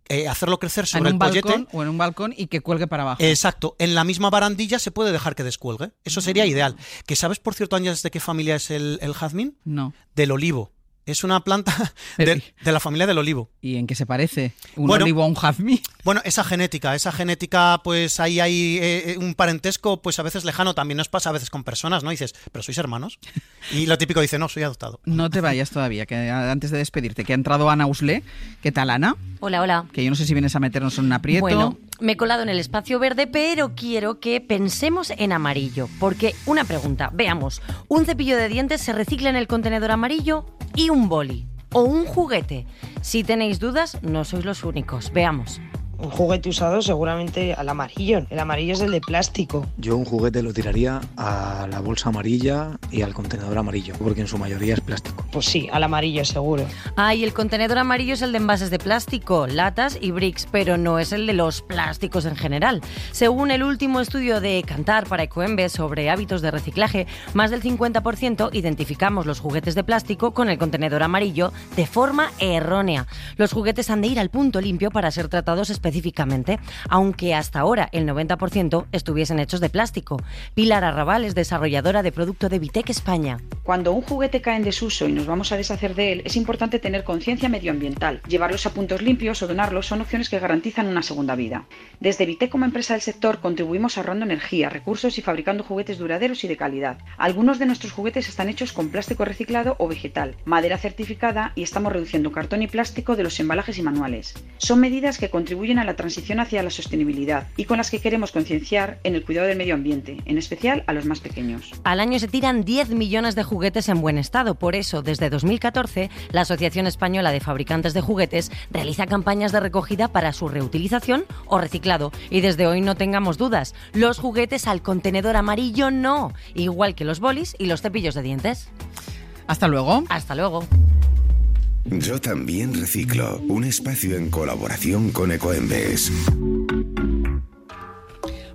eh, hacerlo crecer en sobre un el pollete. balcón o en un balcón y que cuelgue para abajo. Exacto, en la misma barandilla se puede dejar que descuelgue. Eso sería ideal. ¿Que sabes, por cierto, Ángeles, de qué familia es el, el jazmín? No. Del olivo. Es una planta de, de la familia del olivo. ¿Y en qué se parece? ¿Un Bueno, olivo a un jazmín? Bueno, esa genética, esa genética, pues ahí hay eh, un parentesco, pues a veces lejano, también nos pasa a veces con personas, ¿no? dices, pero sois hermanos. Y lo típico dice, no, soy adoptado. No te vayas todavía, que antes de despedirte, que ha entrado Ana Usle. ¿Qué tal, Ana? Hola, hola. Que yo no sé si vienes a meternos en un aprieto. Bueno, me he colado en el espacio verde, pero quiero que pensemos en amarillo. Porque, una pregunta, veamos, un cepillo de dientes se recicla en el contenedor amarillo y un boli. O un juguete. Si tenéis dudas, no sois los únicos. Veamos. Un juguete usado seguramente al amarillo. El amarillo es el de plástico. Yo un juguete lo tiraría a la bolsa amarilla y al contenedor amarillo, porque en su mayoría es plástico. Pues sí, al amarillo seguro. Ah, y el contenedor amarillo es el de envases de plástico, latas y bricks, pero no es el de los plásticos en general. Según el último estudio de Cantar para Ecoembes sobre hábitos de reciclaje, más del 50% identificamos los juguetes de plástico con el contenedor amarillo de forma errónea. Los juguetes han de ir al punto limpio para ser tratados aunque hasta ahora el 90% estuviesen hechos de plástico. Pilar Arrabal es desarrolladora de producto de Vitec España. Cuando un juguete cae en desuso y nos vamos a deshacer de él, es importante tener conciencia medioambiental. Llevarlos a puntos limpios o donarlos son opciones que garantizan una segunda vida. Desde Vitec como empresa del sector contribuimos ahorrando energía, recursos y fabricando juguetes duraderos y de calidad. Algunos de nuestros juguetes están hechos con plástico reciclado o vegetal, madera certificada y estamos reduciendo cartón y plástico de los embalajes y manuales. Son medidas que contribuyen a la transición hacia la sostenibilidad y con las que queremos concienciar en el cuidado del medio ambiente, en especial a los más pequeños. Al año se tiran 10 millones de juguetes en buen estado. Por eso, desde 2014, la Asociación Española de Fabricantes de Juguetes realiza campañas de recogida para su reutilización o reciclado. Y desde hoy no tengamos dudas, los juguetes al contenedor amarillo no, igual que los bolis y los cepillos de dientes. Hasta luego. Hasta luego. Yo también reciclo. Un espacio en colaboración con Ecoembes.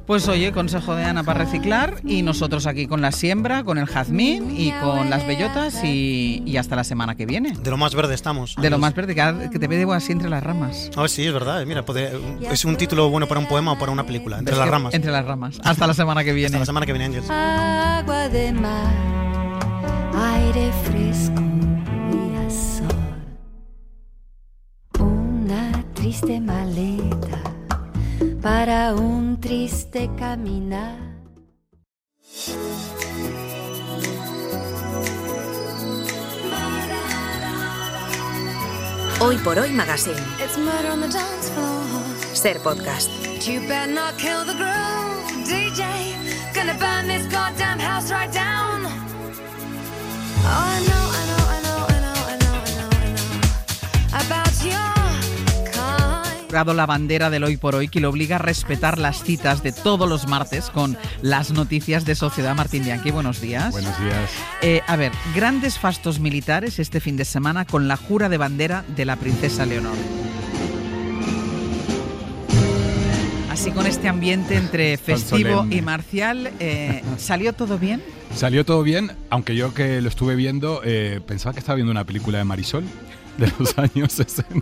Pues oye, consejo de Ana para reciclar y nosotros aquí con la siembra, con el jazmín y con las bellotas y, y hasta la semana que viene. De lo más verde estamos. De lo más verde, que, te veo así entre las ramas. Ah, sí, es verdad. eh, Mira, puede- es un título bueno para un poema o para una película. Entre Es las que- ramas. Entre las ramas. Hasta la semana que viene. Hasta la semana que viene, Ángel. Agua de mar, aire fresco triste maleta para un triste caminar. Hoy por hoy Magazine. It's murder on the dance floor. Ser podcast. You better not kill the groove, DJ. Gonna burn this goddamn house right down. Oh, I know, I know, I know, I know, I know, I know, I know. About dado la bandera del hoy por hoy que le obliga a respetar las citas de todos los martes con las noticias de Sociedad Martín Bianchi. Buenos días. Buenos días. Eh, a ver, grandes fastos militares este fin de semana con la jura de bandera de la princesa Leonor. Así con este ambiente entre festivo y marcial, eh, ¿salió todo bien? Salió todo bien, aunque yo que lo estuve viendo eh, pensaba que estaba viendo una película de Marisol de los años 60.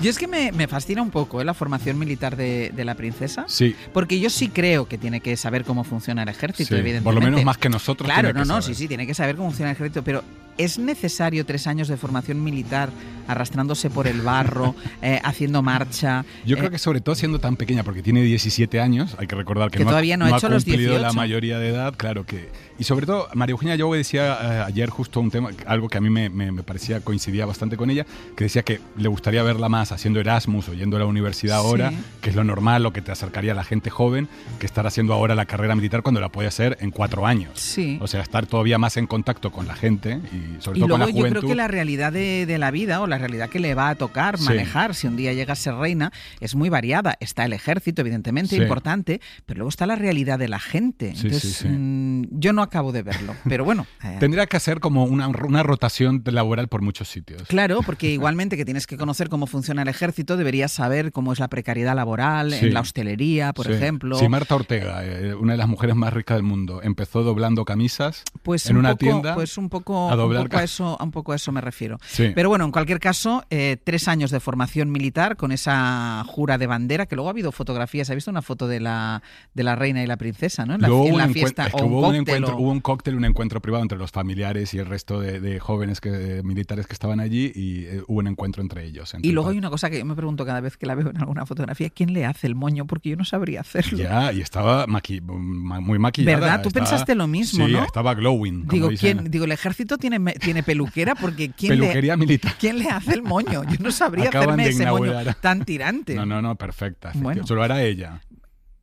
Yo es que me, me fascina un poco ¿eh? la formación militar de, de la princesa. Sí. Porque yo sí creo que tiene que saber cómo funciona el ejército, Sí, evidentemente. por lo menos más que nosotros Claro, no, no, saber. sí, sí, tiene que saber cómo funciona el ejército, pero ¿es necesario tres años de formación militar arrastrándose por el barro, eh, haciendo marcha? Yo eh, creo que sobre todo siendo tan pequeña, porque tiene 17 años, hay que recordar que, Que no, ha- todavía no ha hecho los cumplido la 18. mayoría de edad, claro que... Y sobre todo, María Eugenia yo decía eh, ayer justo un tema, algo que a mí me, me- me parecía, coincidía bastante con ella, que decía que le gustaría verla más haciendo Erasmus o yendo a la universidad ahora, Sí. que es lo normal, lo que te acercaría a la gente joven, que estar haciendo ahora la carrera militar cuando la puede hacer en cuatro años. Sí. O sea, estar todavía más en contacto con la gente y sobre Y todo luego con la yo juventud. creo que la realidad de, de la vida o la realidad que le va a tocar Sí. manejar si un día llega a ser reina es muy variada. Está el ejército, evidentemente, Sí. importante, pero luego está la realidad de la gente. Sí, Entonces, mm, yo no acabo de verlo, pero bueno. eh, Tendría que hacer como una, una rotación laboral por muchos sitios. Claro, porque igualmente que tienes que conocer cómo funciona el ejército, deberías saber cómo es la precariedad laboral en la hostelería, por ejemplo. Sí, Marta Ortega, eh, una de las mujeres más ricas del mundo, empezó doblando camisas Pues en un una poco, tienda. pues un poco, a doblar un poco a eso, un poco a eso me refiero. Sí. Pero bueno, en cualquier caso, eh, tres años de formación militar con esa jura de bandera, que luego ha habido fotografías, ha visto una foto de la de la reina y la princesa, ¿no? En la, Luego en hubo la un fiesta es que hubo un cóctel encuentro, o- hubo un cóctel, un encuentro privado entre los familiares y el resto de, de jóvenes que, de militares que estaban allí y eh, hubo un encuentro entre ellos. entre Y luego hay una cosa que yo me pregunto cada vez que la veo en alguna fotografía, ¿quién le hace el moño? Porque yo no sabría hacerlo. Ya, y estaba maqui- muy maquillada. ¿Verdad? Tú estaba- pensaste lo mismo, sí, ¿no? estaba glowing. como Digo, dicen. ¿quién, digo, el ejército tiene, tiene peluquera porque ¿quién Peluquería le, militar. ¿quién le hace el moño? Yo no sabría Acaban hacerme ese moño tan tirante. No, no, no, perfecta. Bueno. Se lo hará ella.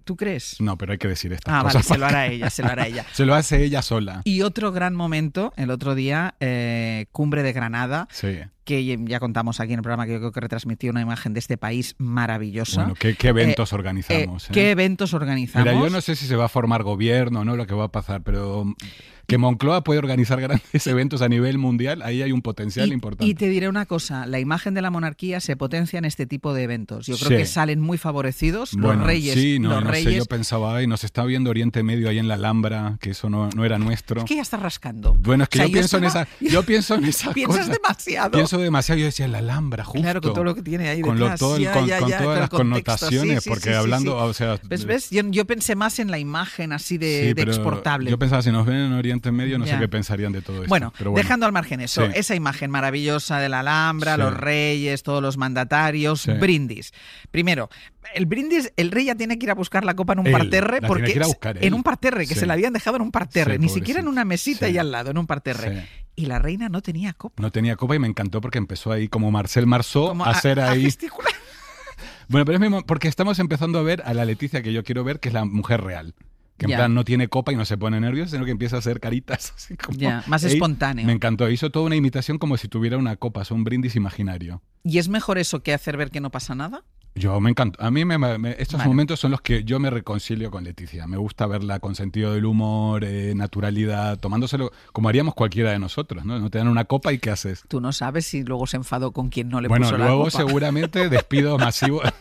¿Tú crees? No, pero hay que decir estas Ah, vale, cosas. se lo hará ella, se lo hará ella. se lo hace ella sola. Y otro gran momento, el otro día, eh, Cumbre de Granada, Sí. que ya contamos aquí en el programa que yo creo que retransmitió una imagen de este país maravillosa. Bueno, ¿qué, qué eventos Eh, organizamos? eh, eh? ¿Qué eventos organizamos? Mira, yo no sé si se va a formar gobierno o no, lo que va a pasar, pero que Moncloa puede organizar grandes eventos a nivel mundial, ahí hay un potencial importante. Y te diré una cosa, la imagen de la monarquía se potencia en este tipo de eventos. Yo creo Sí. que salen muy favorecidos Bueno, los reyes. sí, no, los no sé, yo pensaba, ay, nos está viendo Oriente Medio ahí en la Alhambra, que eso no, no era nuestro. Es que ya está rascando. Bueno, es que O sea, yo, pienso estaba- en esa, yo pienso en esa Piensas cosa. demasiado. Pienso demasiado, yo decía la Alhambra, justo. Claro, con todo lo que tiene ahí con, lo- todo Ya, con, ya, con ya, todas con las contexto. connotaciones, Sí, porque hablando, o sea, ¿Ves? ¿Ves? Yo, yo pensé más en la imagen así de, sí, de pero exportable. Yo pensaba, si nos ven en Oriente Medio, no sé qué pensarían de todo esto. Bueno, pero dejando al margen eso, Sí. esa imagen maravillosa de la Alhambra, Sí. los reyes, todos los mandatarios, Sí. brindis. Primero, el brindis, el rey ya tiene que ir a buscar la copa en un Él, parterre, porque buscar en un parterre, que se la habían dejado en un parterre, ni siquiera en una mesita y al lado, en un parterre. Y la reina no tenía copa. No tenía copa y me encantó porque empezó ahí como Marcel Marceau Como a hacer a ahí. gesticular. Bueno, pero es mismo porque estamos empezando a ver a la Leticia que yo quiero ver, que es la mujer real. Que en plan no tiene copa y no se pone nerviosa, sino que empieza a hacer caritas así como. Más Ey, espontáneo. Me encantó. Hizo toda una imitación como si tuviera una copa, es un brindis imaginario. ¿Y es mejor eso que hacer ver que no pasa nada? Yo me encantó. A mí me- me- estos Vale. momentos son los que yo me reconcilio con Leticia. Me gusta verla con sentido del humor, eh, naturalidad, tomándoselo como haríamos cualquiera de nosotros, ¿no? No te dan una copa y ¿qué haces? Tú no sabes si luego se enfadó con quien no le bueno, puso la luego copa. seguramente despido masivo.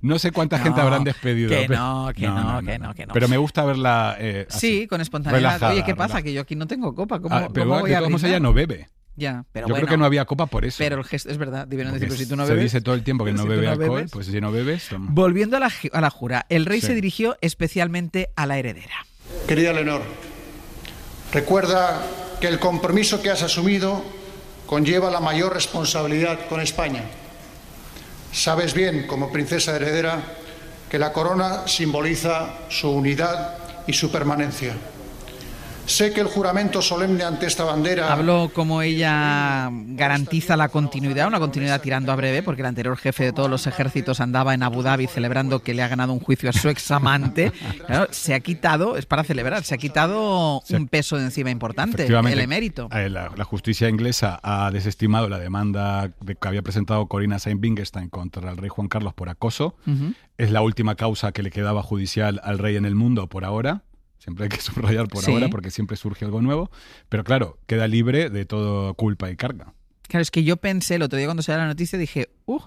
No sé cuánta gente No, habrán despedido. que no, que no, que no, que no. Pero me gusta verla eh, así, Sí, con espontaneidad. relajada, Oye, ¿qué pasa? relajada. Que yo aquí no tengo copa. ¿Cómo, Ah, pero cómo voy a todos ella no bebe. Ya, pero Yo bueno. creo que no había copa por eso. Pero el gesto es verdad. Debieron si tú no se bebes. dice todo el tiempo que no si bebe no alcohol, bebes. pues si no bebes, toma. Volviendo a la, a la jura, el rey Sí. se dirigió especialmente a la heredera. Querida Leonor, recuerda que el compromiso que has asumido conlleva la mayor responsabilidad con España. Sabes bien, como princesa heredera, que la corona simboliza su unidad y su permanencia. Sé que el juramento solemne ante esta bandera... Habló como ella garantiza la continuidad, una continuidad tirando a breve, porque el anterior jefe de todos los ejércitos andaba en Abu Dhabi celebrando que le ha ganado un juicio a su examante. Claro, se ha quitado, es para celebrar, se ha quitado un peso de encima importante, el emérito. eh, La, la justicia inglesa ha desestimado la demanda de- que había presentado Corina Saint-Wittgenstein contra el rey Juan Carlos por acoso. Ujú. Es la última causa que le quedaba judicial al rey en el mundo por ahora. Siempre hay que subrayar por Sí. ahora porque siempre surge algo nuevo. Pero claro, queda libre de todo culpa y carga. Claro, es que yo pensé el otro día cuando salió la noticia, dije, uh,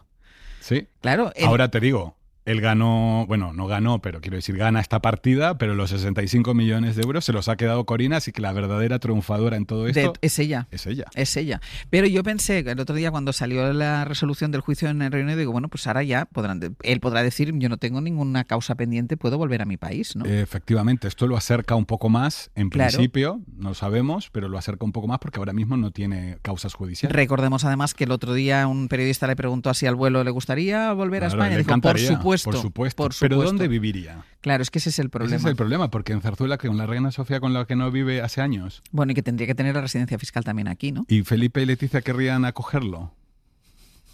Sí. claro. el- Ahora te digo, él ganó, bueno, no ganó, pero quiero decir, gana esta partida, pero los 65 millones de euros se los ha quedado Corina, así que la verdadera triunfadora en todo De- esto es ella. es ella. Es ella. Pero yo pensé que el otro día cuando salió la resolución del juicio en el Reino Unido, digo, bueno, pues ahora ya podrán, él podrá decir, yo no tengo ninguna causa pendiente, puedo volver a mi país, ¿no? Efectivamente, esto lo acerca un poco más, en Claro. principio, no lo sabemos, pero lo acerca un poco más porque ahora mismo no tiene causas judiciales. Recordemos además que el otro día un periodista le preguntó si al vuelo le gustaría volver a España. Dijo, por encantaría, supuesto, por supuesto. por Pero supuesto". ¿dónde viviría? Claro, es que ese es el problema. Ese es el problema, porque en Zarzuela, con la reina Sofía con la que no vive hace años, Bueno, y que tendría que tener la residencia fiscal también aquí, ¿no? y Felipe y Leticia querrían acogerlo.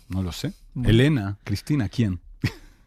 No lo sé. Bueno. Elena, Cristina, ¿quién?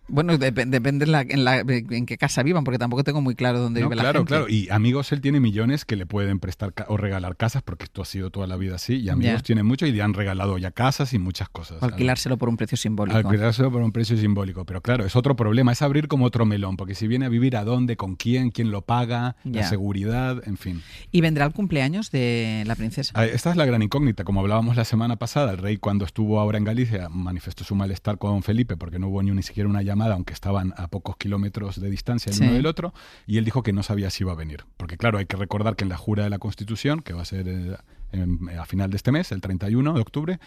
Bueno, dep- depende en, la- en, la- en qué casa vivan, porque tampoco tengo muy claro dónde No, vive la claro, gente. claro. Y amigos, él tiene millones que le pueden prestar o regalar casas, porque esto ha sido toda la vida así. Y amigos Ya. tiene mucho y le han regalado ya casas y muchas cosas. O alquilárselo por un precio simbólico. Alquilárselo por un precio simbólico. Pero claro, es otro problema, es abrir como otro melón, porque si viene a vivir a dónde, con quién, quién lo paga, la Ya. seguridad, en fin. Y vendrá el cumpleaños de la princesa. Ah, Esta es la gran incógnita. Como hablábamos la semana pasada, el rey cuando estuvo ahora en Galicia manifestó su malestar con Felipe porque no hubo ni, ni siquiera una llamada, aunque estaban a pocos kilómetros de distancia el Sí. uno del otro, y él dijo que no sabía si iba a venir. Porque claro, hay que recordar que en la jura de la Constitución, que va a ser eh, en- a final de este mes, el 31 de octubre,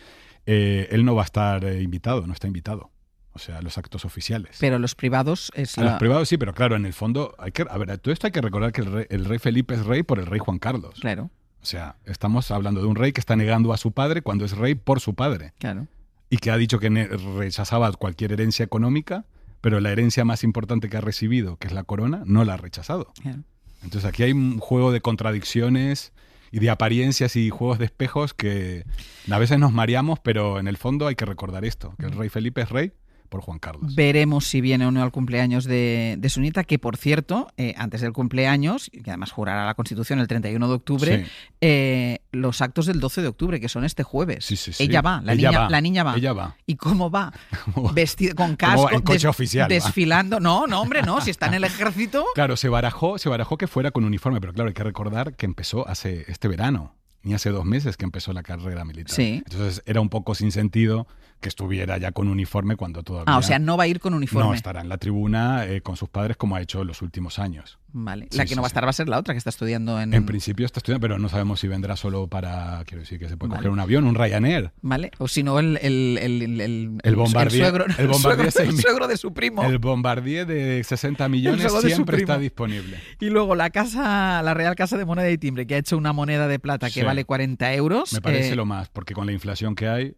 eh, él no va a estar eh, invitado, no está invitado. O sea, los actos oficiales. Pero los privados es A los privados sí, pero claro, en el fondo, hay que, a ver, todo esto hay que recordar que el rey, el rey Felipe es rey por el rey Juan Carlos. Claro. O sea, estamos hablando de un rey que está negando a su padre cuando es rey por su padre. Claro. Y que ha dicho que rechazaba cualquier herencia económica, pero la herencia más importante que ha recibido, que es la corona, no la ha rechazado. Claro. Entonces aquí hay un juego de contradicciones y de apariencias y juegos de espejos que a veces nos mareamos, pero en el fondo hay que recordar esto, que el rey Felipe es rey por Juan Carlos. Veremos si viene o no al cumpleaños de, de su nieta, que por cierto, eh, antes del cumpleaños, y que además jurará la Constitución el 31 de octubre, Sí. eh, los actos del 12 de octubre, que son este jueves. sí. Ella va, la, Ella niña, va, la niña va. ella va. ¿Y cómo va? Vestida con casco, en coche oficial, va. desfilando. No, no, hombre, no, si está en el ejército. Claro, se barajó, se barajó que fuera con uniforme, pero claro, hay que recordar que empezó hace este verano, ni hace dos meses que empezó la carrera militar. Sí. Entonces era un poco sin sentido que estuviera ya con uniforme cuando todavía... Ah, o sea, no va a ir con uniforme. No, estará en la tribuna eh, con sus padres como ha hecho en los últimos años. Vale. Sí, La que sí, no va a sí. estar va a ser la otra que está estudiando en. En principio está estudiando, pero no sabemos si vendrá solo para, quiero decir, que se puede Vale. coger un avión, un Ryanair. Vale. O si no, el, el, el, el, el- El Bombardier, suegro, el Bombardier suegro- suegro de su primo. El Bombardier de 60 millones siempre está disponible. Y luego la casa, la Real Casa de Moneda y Timbre, que ha hecho una moneda de plata que vale 40 euros. Me parece eh, lo más, porque con la inflación que hay,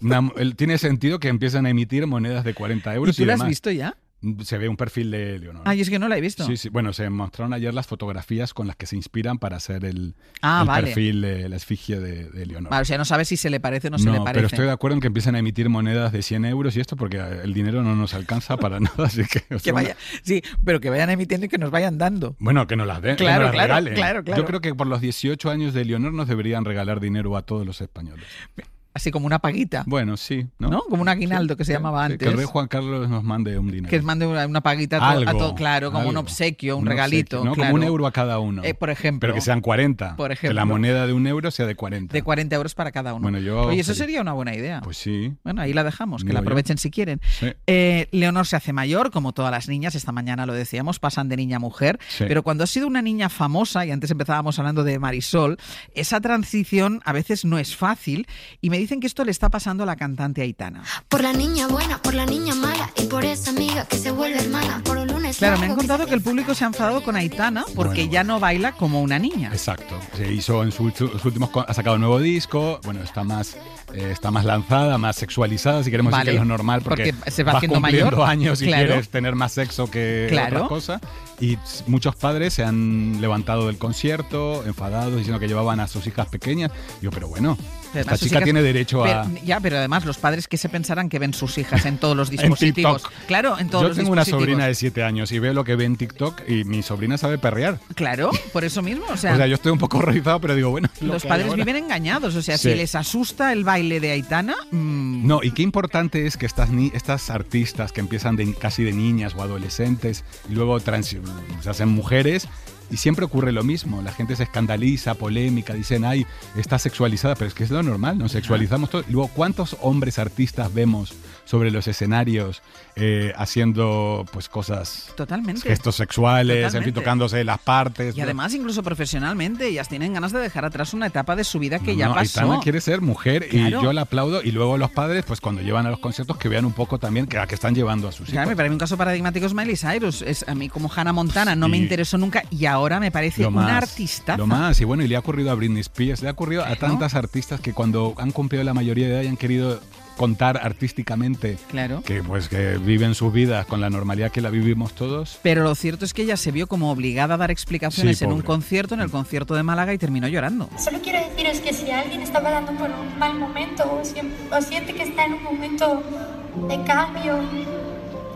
una- tiene sentido que empiecen a emitir monedas de 40 euros. ¿Y tú la has visto ya? Se ve un perfil de Leonor. Ay, es que no la he visto. Sí, sí. Bueno, se mostraron ayer las fotografías con las que se inspiran para hacer el, Ah, el vale. perfil de la esfigie de, de Leonor. Vale, o sea, no sabes si se le parece o no, se le parece. pero estoy de acuerdo en que empiecen a emitir monedas de 100 euros y esto porque el dinero no nos alcanza para nada, así que... o Que sea, vaya, sí, pero que vayan emitiendo y que nos vayan dando. Bueno, que nos las den, Claro, nos las claro, regalen. claro, claro. Yo creo que por los 18 años de Leonor nos deberían regalar dinero a todos los españoles. Así como una paguita. Bueno, sí. ¿no? ¿No? Como un aguinaldo que se llamaba antes. Que el rey Juan Carlos nos mande un dinero. Que mande una, una paguita a Algo, todo, claro, como un obsequio, un, Un regalito. obsequio, ¿no? claro. Como un euro a cada uno. Eh, por ejemplo. Pero que sean 40. Por Que ejemplo. la moneda de un euro sea de 40. De 40 euros para cada uno. Bueno, yo Oye, eso sería una buena idea. Pues sí. Bueno, ahí la dejamos, que Digo la yo. aprovechen si quieren. Sí. Eh, Leonor se hace mayor, como todas las niñas, esta mañana lo decíamos, pasan de niña a mujer, Sí. pero cuando has sido una niña famosa, y antes empezábamos hablando de Marisol, esa transición a veces no es fácil, y me dicen que esto le está pasando a la cantante Aitana. Por la niña buena, por la niña mala y por esa amiga que se vuelve hermana. Por un lunes Claro, me han contado que el público se ha enfadado con Aitana porque Bueno. ya no baila como una niña. Exacto. Se hizo en sus sus últimos. Ha sacado un nuevo disco. Bueno, está más, eh, está más lanzada, más sexualizada, si queremos Vale, decir que es lo normal, porque, porque se va vas haciendo cumpliendo mayor, años y claro. quieres tener más sexo que Claro. otra cosa. Y muchos padres se han levantado del concierto, enfadados, diciendo que llevaban a sus hijas pequeñas. Digo, pero bueno, Además, sus chica hijas- tiene derecho a. Pero- ya, pero además los padres que se pensarán que ven sus hijas en todos los dispositivos. Claro, en todos Yo los tengo una sobrina de 7 años y veo lo que ve en TikTok y mi sobrina sabe perrear. Claro, por eso mismo. O sea, O sea, yo estoy un poco horrorizado, pero digo, bueno. lo los padres viven engañados. O sea, Sí. si les asusta el baile de Aitana, mm, No, y qué importante es que estas, ni- estas artistas que empiezan de, casi de niñas o adolescentes y luego trans- se hacen mujeres y siempre ocurre lo mismo. La gente se escandaliza, polémica, dicen, ay, está sexualizada, pero es que es lo normal, nos sexualizamos todo. Y luego, ¿cuántos hombres artistas vemos sobre los escenarios, eh, haciendo pues cosas, Totalmente. gestos sexuales, en fin, tocándose las partes. Y además, incluso profesionalmente, ellas tienen ganas de dejar atrás una etapa de su vida que No, ya no, pasó. Aitana quiere ser mujer Claro. y yo la aplaudo. Y luego los padres, pues cuando llevan a los conciertos, que vean un poco también que a qué están llevando a sus hijos. Claro, me parece un caso paradigmático es Miley Cyrus. Es, a mí como Hannah Montana no me interesó nunca y ahora me parece una artista. Lo más, y bueno, y le ha ocurrido a Britney Spears, le ha ocurrido a tantas artistas que cuando han cumplido la mayoría de edad y han querido contar artísticamente Claro. que pues que viven sus vidas con la normalidad que la vivimos todos. Pero lo cierto es que ella se vio como obligada a dar explicaciones Sí, en un concierto, en el concierto de Málaga, y terminó llorando. Solo quiero deciros que si alguien está pasando por un mal momento o, si- o siente que está en un momento de cambio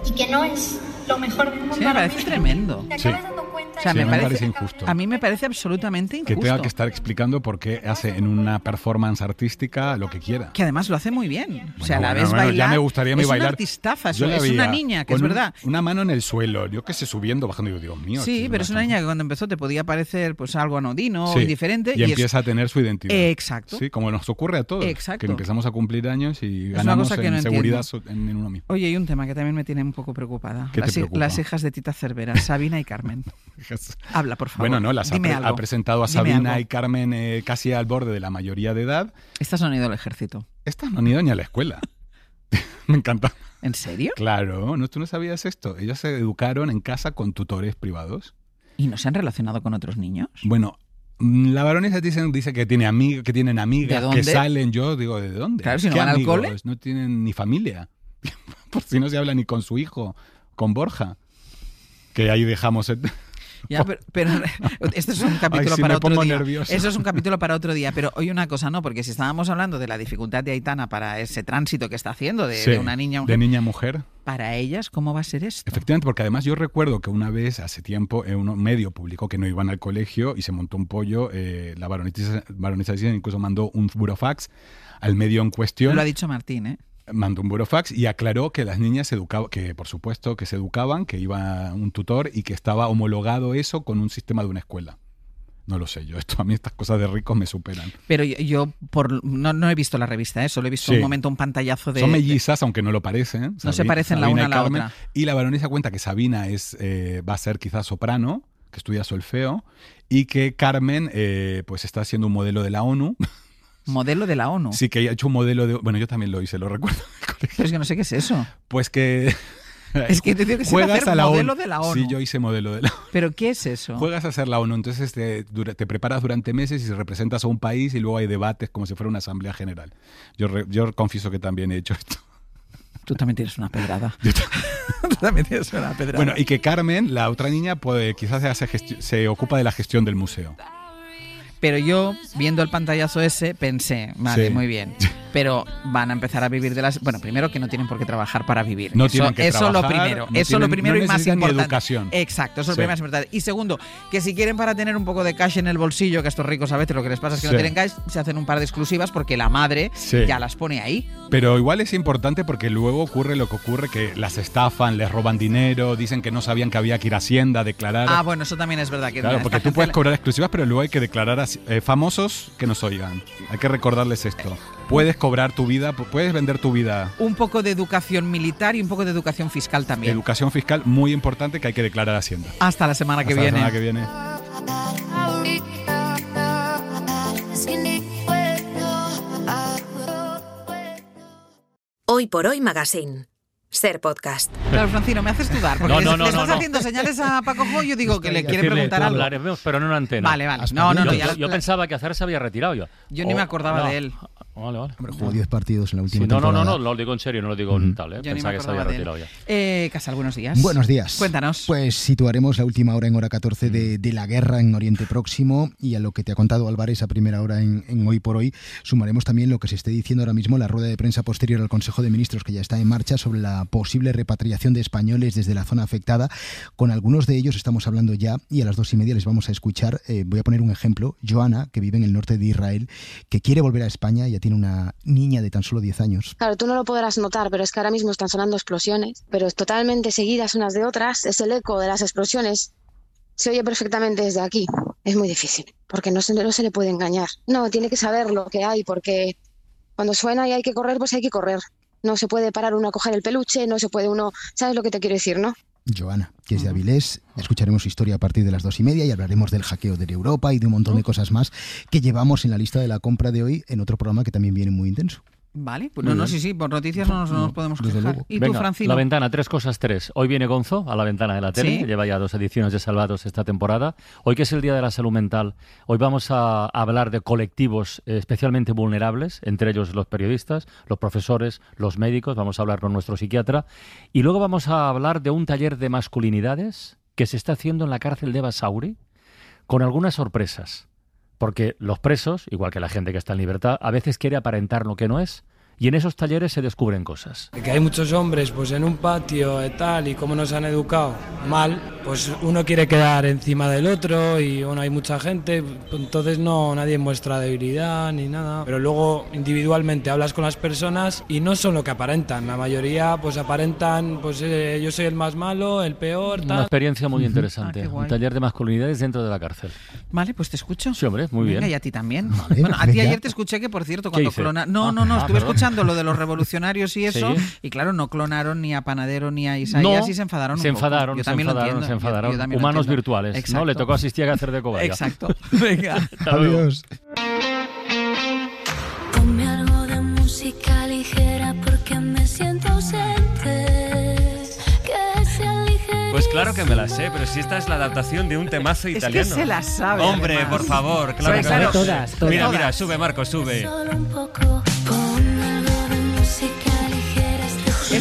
y que no es lo mejor del mundo, Sí, me parece tremendo. te Sí. acabas dando cuenta O sea, Sí, me, me parece, parece injusto. A mí me parece absolutamente Que injusto. tenga que estar explicando por qué hace en una performance artística lo que quiera. Que además lo hace muy bien. O sea, Bueno, la ves bueno, bailar. ya me gustaría a mí es bailar. una artistaza, es, Yo una niña, que con es un- verdad. Una mano en el suelo, yo que sé, subiendo, bajando, y digo, Dios mío. Sí, pero es una niña que cuando empezó te podía parecer pues algo anodino o indiferente. Y, empieza a tener su identidad. Eh, exacto. Sí, como nos ocurre a todos. Exacto. Que empezamos a cumplir años y ganamos que en no seguridad en uno mismo. Oye, hay un tema que también me tiene un poco preocupada. ¿Qué te las, hijas de Tita Cervera, Sabina y Carmen. Habla, por favor. Bueno, no, las ha, Dime pre- algo. ha presentado a Dime Sabina algo. y Carmen eh, casi al borde de la mayoría de edad. Estas no han ido al ejército. Estas no han ido ni a la escuela. Me encanta. ¿En serio? Claro, ¿no? ¿tú no sabías esto? Ellas se educaron en casa con tutores privados. ¿Y no se han relacionado con otros niños? Bueno, mm, la baronesa dice, dice que, tiene amig- que tienen amigas, que salen. Yo digo, ¿de dónde? Claro, si no ¿Qué van al amigos? cole. No tienen ni familia. Por si no se habla ni con su hijo, con Borja. Que ahí dejamos... el- Ya, pero, pero este es un capítulo Ay, sí, para otro día. nervioso. Eso es un capítulo para otro día. Pero hoy una cosa no, porque si estábamos hablando de la dificultad de Aitana para ese tránsito que está haciendo de, Sí, de una niña a una de niña a mujer. para ellas, ¿cómo va a ser esto? Efectivamente, porque además yo recuerdo que una vez, hace tiempo, en un medio publicó que no iban al colegio y se montó un pollo. eh, la baronesa, baronesa incluso mandó un burofax al medio en cuestión. Lo ha dicho Martín, ¿eh? Mandó un burofax y aclaró que las niñas se educaban, que por supuesto que se educaban, que iba un tutor y que estaba homologado eso con un sistema de una escuela. No lo sé yo, esto a mí estas cosas de ricos me superan. Pero yo, yo por, no, no he visto la revista, ¿eh? solo he visto Sí. un momento, un pantallazo de... Son mellizas, aunque no lo parecen. No se parecen la Sabina una y a la Carmen. otra. Y la baronesa cuenta que Sabina es, eh, va a ser quizás soprano, que estudia solfeo, y que Carmen eh, pues está haciendo un modelo de la ONU. Modelo de la ONU. Sí, que ha hecho un modelo de... Bueno, yo también lo hice, lo recuerdo. Pero es que no sé qué es eso. Pues que... Es que te digo que juegas hacer a la modelo ONU. de la ONU. Sí, yo hice modelo de la ONU. ¿Pero qué es eso? Juegas a ser la ONU, entonces te, te preparas durante meses y representas a un país y luego hay debates como si fuera una asamblea general. Yo, re- yo confieso que también he hecho esto. Tú también tienes una pedrada. Tú también tienes una pedrada. Bueno, y que Carmen, la otra niña, pues, quizás se, hace se ocupa de la gestión del museo. Pero yo, viendo el pantallazo ese, pensé, vale, Sí. muy bien. Pero van a empezar a vivir de las... Bueno, primero que no tienen por qué trabajar para vivir. No eso, tienen que eso lo trabajar, primero. no eso tienen- lo primero no y más importante. educación. Exacto, eso es lo primero más importante. Y segundo, que si quieren para tener un poco de cash en el bolsillo, que a estos ricos a veces lo que les pasa es que Sí. no tienen cash, se hacen un par de exclusivas porque la madre Sí. ya las pone ahí. Pero igual es importante porque luego ocurre lo que ocurre, que las estafan, les roban dinero, dicen que no sabían que había que ir a Hacienda a declarar. Ah, bueno, eso también es verdad. que Claro, porque tú puedes cobrar exclusivas, pero luego hay que declarar a eh, famosos que nos oigan. Hay que recordarles esto. Puedes cobrar tu vida, pu- puedes vender tu vida. Un poco de educación militar y un poco de educación fiscal también. Educación fiscal muy importante que hay que declarar a Hacienda. Hasta la semana que Hasta la viene. semana que viene. Hoy por hoy Magazine. Ser podcast. Claro, Francino, me haces dudar. Porque No, no, le- no, le no, estás no. haciendo señales a Paco Jo y yo digo que le quiere Decirle, preguntar algo. hablaremos, pero no en antena. Vale, vale. No, no, no, Yo, ya yo- yo pensaba que Azar se había retirado ya. Yo ni me acordaba de él. Vale, vale. Jugó 10 partidos en la última Sí, no, no, no, no, lo digo en serio, no lo digo en tal, ¿eh? Pensaba que se había retirado ya. Eh, Casal, buenos días. Buenos días. Cuéntanos. Pues situaremos la última hora en hora 14 de, de la guerra en Oriente Próximo y a lo que te ha contado Álvarez a primera hora en, en Hoy por Hoy, sumaremos también lo que se esté diciendo ahora mismo en la rueda de prensa posterior al Consejo de Ministros que ya está en marcha sobre la posible repatriación de españoles desde la zona afectada. Con algunos de ellos estamos hablando ya y a las dos y media les vamos a escuchar. eh, voy a poner un ejemplo. Joana, que vive en el norte de Israel, que quiere volver a España, ya tiene una niña de tan solo 10 años. Claro, tú no lo podrás notar, pero es que ahora mismo están sonando explosiones, pero totalmente seguidas unas de otras. Es el eco de las explosiones. Se oye perfectamente desde aquí. Es muy difícil, porque no se, no se le puede engañar. No, tiene que saber lo que hay, porque cuando suena y hay que correr, pues hay que correr. No se puede parar uno a coger el peluche, no se puede uno, ¿sabes lo que te quiero decir, no? Joana, que es de Avilés. Escucharemos historia a partir de las dos y media y hablaremos del hackeo de Europa y de un montón de cosas más que llevamos en la lista de la compra de hoy en otro programa que también viene muy intenso. Vale, pues no, no, sí, sí, por noticias no nos, no nos podemos quejar. ¿Y tú, Francino? La ventana, tres cosas, tres. Hoy viene Gonzo a la ventana de la tele, Sí. lleva ya dos ediciones de Salvados esta temporada. Hoy que es el Día de la Salud Mental, hoy vamos a hablar de colectivos eh, especialmente vulnerables, entre ellos los periodistas, los profesores, los médicos, vamos a hablar con nuestro psiquiatra. Y luego vamos a hablar de un taller de masculinidades que se está haciendo en la cárcel de Basauri, con algunas sorpresas. Porque los presos, igual que la gente que está en libertad, a veces quiere aparentar lo que no es, y en esos talleres se descubren cosas. Que hay muchos hombres pues en un patio y tal y como nos han educado mal, pues uno quiere quedar encima del otro y bueno, hay mucha gente, entonces no nadie muestra debilidad ni nada, pero luego individualmente hablas con las personas y no son lo que aparentan, la mayoría pues aparentan pues eh, yo soy el más malo, el peor, Una tal. experiencia muy Ah, interesante. guay. un taller de masculinidades dentro de la cárcel. Vale, pues te escucho. Sí, hombre, muy Venga, bien. y a ti también. bueno, a ti ayer te escuché que, por cierto, cuando clona... No, Ah, no, no, ah, estuve perdón. escuchando lo de los revolucionarios y eso, Sí. y claro, no clonaron ni a Panadero ni a Isaías No, y se enfadaron se un poco. enfadaron, Yo se también lo enfadaron, entiendo. se Yo- yo enfadaron. lo Humanos virtuales, ¿no? Exacto. Le tocó a Sistia hacer de cobaya. Exacto. Venga. Adiós. Ponme algo de música ligera porque me siento ausente. Que. Pues claro que me la sé, pero si esta es la adaptación de un temazo que italiano. se la sabe, Hombre, además. por favor, claro Sí, que claro. Todas, todas. Mira, mira, sube, Marco, sube. Solo un poco.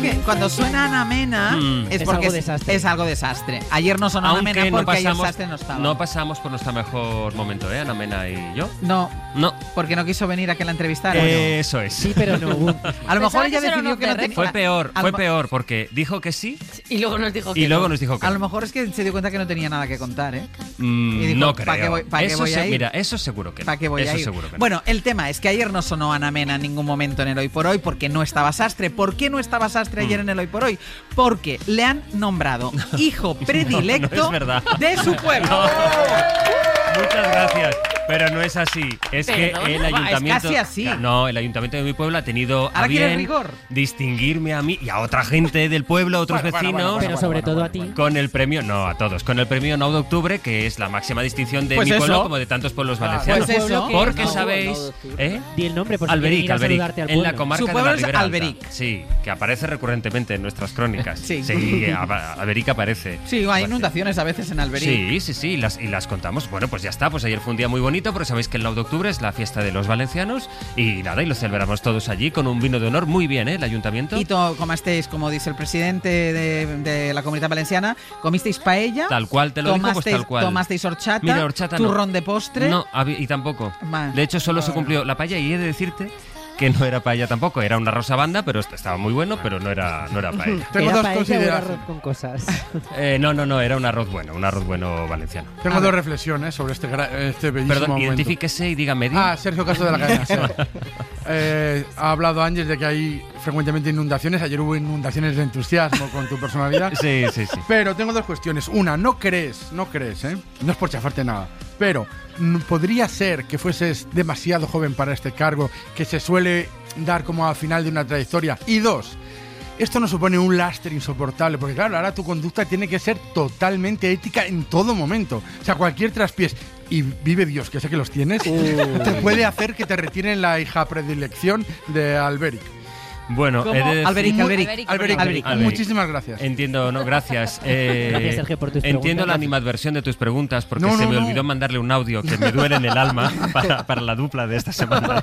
que cuando suena Ana Mena Mm. es Es porque algo es, desastre. es algo desastre. Ayer no sonó Ana Aunque no porque ayer pasamos, Sastre no estaba. no pasamos por nuestro mejor momento, ¿eh? Ana Mena y yo. No, No. porque no quiso venir a que la entrevistara. Eso es. Sí, pero no. A lo mejor ella decidió que no tenía... Fue peor, fue peor, porque dijo que sí Y luego nos dijo que y luego no. nos dijo que A no. lo mejor es que se dio cuenta que no tenía nada que contar, ¿eh? Mm, Y dijo, no ¿pa' creo. qué voy- pa' qué eso voy a ir? Mira, eso seguro que no. ¿Para qué voy eso a ir? seguro que no. Bueno, el tema es que ayer no sonó Ana Mena en ningún momento en el Hoy por Hoy porque no estaba Sastre. ¿Por qué no estaba Sastre ayer Mm. en el Hoy por Hoy? Porque le han nombrado hijo predilecto no verdad. de su pueblo. Muchas gracias. Pero no es así. Es que el Va, es ayuntamiento. casi así. No, el ayuntamiento de mi pueblo ha tenido a Ahora quiere bien rigor. distinguirme a mí y a otra gente del pueblo, a otros Bueno, vecinos. bueno, bueno, Pero sobre bueno, todo a ti. Con el premio, no, a todos. Con el premio 9 de octubre, que es la máxima distinción de Pues mi pueblo, eso. como de tantos pueblos Ah, valencianos. pues eso. Porque No, sabéis. no, 9 de ¿Eh? Di el nombre, por quieren Alberic, a Alberic. En la pueblo. comarca Su de pueblo la es Ribera Alta. Alberic. Sí, que aparece recurrentemente en nuestras crónicas. Sí. A- Alberic aparece. Sí, hay inundaciones a veces en Alberic. Sí, sí, sí, y las, y las contamos. Bueno, pues ya está, pues ayer fue un día muy bonito, porque sabéis que el 9 de octubre es la fiesta de los valencianos y nada, y lo celebramos todos allí con un vino de honor muy bien, ¿eh? El ayuntamiento. Y comasteis, como dice el presidente de, de la comunidad valenciana, comisteis paella. Tal cual te lo digo, pues tomasteis, tal cual. Tomasteis horchata. Mira, horchata no. turrón de postre. No, y tampoco. Vale. De hecho, solo se cumplió la paella y he de decirte que no era paella tampoco, era una rosa banda, pero est- estaba muy bueno, pero no era, no era paella. Tengo dos consideraciones. con cosas. Eh, no, no, no, era un arroz bueno, un arroz bueno valenciano. Tengo dos reflexiones sobre este, gra- este bellísimo Perdón, momento. identifíquese y dígame. Ah, Sergio Castro de la Cadena. Eh, ha hablado Ángel de que hay frecuentemente inundaciones. Ayer hubo inundaciones de entusiasmo con tu personalidad. Sí, sí, sí. Pero tengo dos cuestiones. Una, no crees, no crees, ¿eh? No es por chafarte nada. Pero podría ser que fueses demasiado joven para este cargo, que se suele dar como al final de una trayectoria. Y dos, esto no supone un lastre insoportable, porque claro, ahora tu conducta tiene que ser totalmente ética en todo momento. O sea, cualquier traspiés, y vive Dios, que sé que los tienes, te puede hacer que te retiren la hija predilección de Alberic. Bueno, de decir- Alberic, Alberic. Alberic, Alberic. Muchísimas gracias. Entiendo, no, gracias. Eh, Gracias, Sergio, por tus Entiendo preguntas. la animadversión de tus preguntas porque No, se me no. olvidó mandarle un audio que me duele en el alma para, para la dupla de esta semana.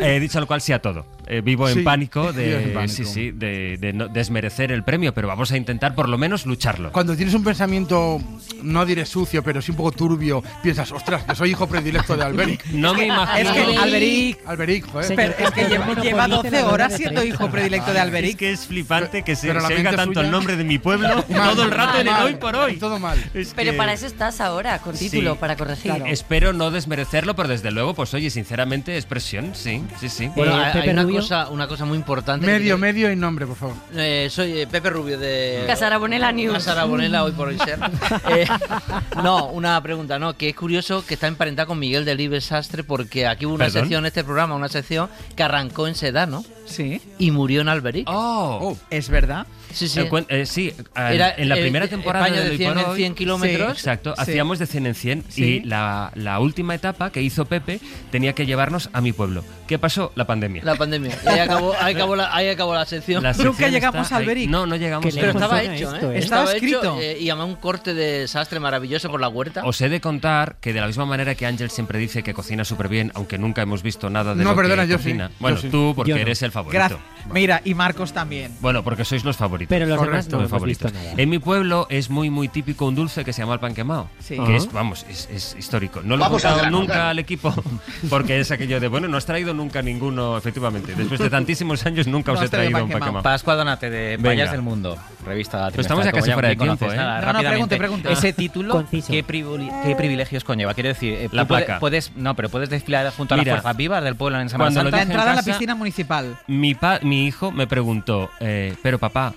He dicho lo cual sí a todo. Eh, vivo Sí, en pánico de, en pánico. sí, sí, de, de no desmerecer el premio, pero vamos a intentar por lo menos lucharlo. Cuando tienes un pensamiento, no diré sucio, pero sí un poco turbio, piensas, ostras, que soy hijo predilecto de Alberic. No me imagino. Es que Alberic. Alberic, joder. Pero es que lleva, lleva 12 horas siendo hijo predilecto de Es Alberic. que es flipante que se, Pero la se oiga tanto suya- el nombre de mi pueblo Mal, todo el rato en el hoy por hoy. Todo mal. Es Pero que- para eso estás ahora, con título, Sí. para corregir. Espero no desmerecerlo, pero desde luego, pues oye, sinceramente, expresión, sí, sí, sí. Bueno, Eh, hay- una cosa, una cosa muy importante. Medio, medio y nombre, por favor. Eh, soy eh, Pepe Rubio de Casara Bonela News. Casara Bonela, hoy por hoy ser. Eh, no, una pregunta, no, que es curioso que está emparentado con Miguel Delibes Sastre porque aquí hubo una ¿Perdón? sección en este programa, una sección que arrancó en Sedano. Sí. y murió en Alberic. Oh. ¿Es verdad? Sí, sí. Eh, sí, Era en la el- primera temporada de Hoy 100 por en Hoy- 100 kilómetros. Exacto, Sí. hacíamos de 100 en 100 Sí. y la, la última etapa que hizo Pepe tenía que llevarnos a mi pueblo. ¿Qué pasó? La pandemia. La pandemia. Ahí acabó, ahí acabó, la, ahí acabó la sección. La sección está ahí. No, no llegamos Pero a estaba hecho, ¿eh? Estaba hecho, escrito. eh, y además un corte de desastre maravilloso por la huerta. Os he de contar que de la misma manera que Ángel siempre dice que cocina súper bien, aunque nunca hemos visto nada de No, lo perdona, que yo sí. cocina. Bueno, tú porque eres el favorito. Mira, y Marcos también. Bueno, porque sois los favoritos. Pero los demás no hemos favoritos. visto nada. En mi pueblo es muy, muy típico un dulce que se llama el pan quemado. Sí. Que es, vamos, es, es histórico. No lo Vamos he contado nunca al equipo porque es aquello de, bueno, no has traído nunca ninguno, efectivamente. Después de tantísimos años nunca os he traído un pan quemado. Pascua Donate de. Payas del Mundo, revista Pero estamos ya casi fuera de tiempo. ¿eh? Nada, No, no, pregunte, pregunte. Ese título. ¿qué, privilegios conlleva? Quiero decir, eh, La placa. puedes, no, pero puedes desfilar junto a las fuerzas vivas del pueblo en Semana Santa. La entrada a la piscina municipal. Mi, pa- mi hijo me preguntó, eh, pero papá,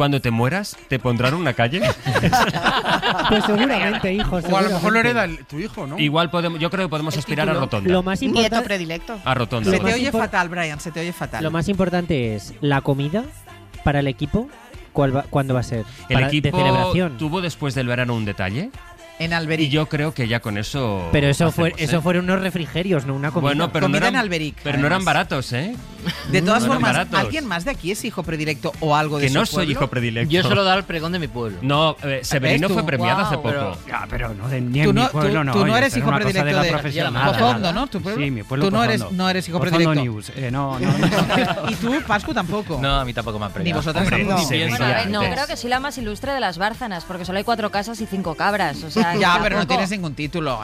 cuando te mueras, ¿te pondrán una calle? Pues seguramente, hijo. O a lo mejor lo hereda el- tu hijo, ¿no? Igual podemos, yo creo que podemos aspirar a. Rotonda. Lo más Nieto importante. predilecto. A Rotonda. Se Lo te más oye impor- fatal, Brian, se te oye fatal. Lo más importante es la comida para el equipo. ¿Cuál va- ¿Cuándo va a ser? El Para- equipo de celebración. tuvo después del verano un detalle. En Alberic. Y yo creo que ya con eso. Pero eso hacemos, fue, ¿eh? eso fueron unos refrigerios, no una comida. Bueno, pero no Comida eran, en Alberic, pero no eran además. baratos, ¿eh? De todas No formas. ¿alguien más de aquí es hijo predilecto o algo de Que su no soy pueblo? hijo predilecto. Yo solo da el pregón de mi pueblo. No, eh, Severino fue premiado Guau, hace poco. pero- Ya, pero no de, ni en Tú mi no, pueblo, tú, no. tú no eres hijo predilecto la de, Nada, nada. ¿no? ¿Tu pueblo? Sí, mi pueblo Tú no eres, no eres hijo Pozondo predilecto. News. Eh, no, no, no. y tú, Pascu, tampoco. No, a mí tampoco me han Ni premiado. vosotras Hombre, tampoco. ni a ver, no, creo que soy la más ilustre de las Bárcenas, porque solo hay cuatro casas y cinco cabras. O sea, Ya, pero no tampoco- tienes ningún título.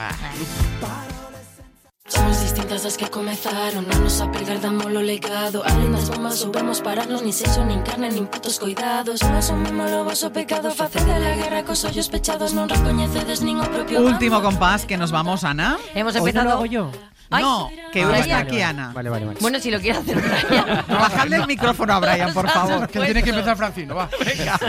Somos distintas las que comenzaron a nos a perder damos lo legado das bombas soubemos pararnos Ni sexo, nin carne, nin putos cuidados Non asumimos o vosso pecado Facede la guerra cos ollos pechados Non recoñecedes nin o propio Último compás, que nos vamos, Ana. Hemos Hoy no empezado. lo hago yo. Ay, no, que hoy vale, está vale, aquí. Ana. Vale, vale, vale. Bueno, si lo quiere hacer Brian. Bajadle el micrófono a Brian, por favor. Que tiene que empezar Francino, va.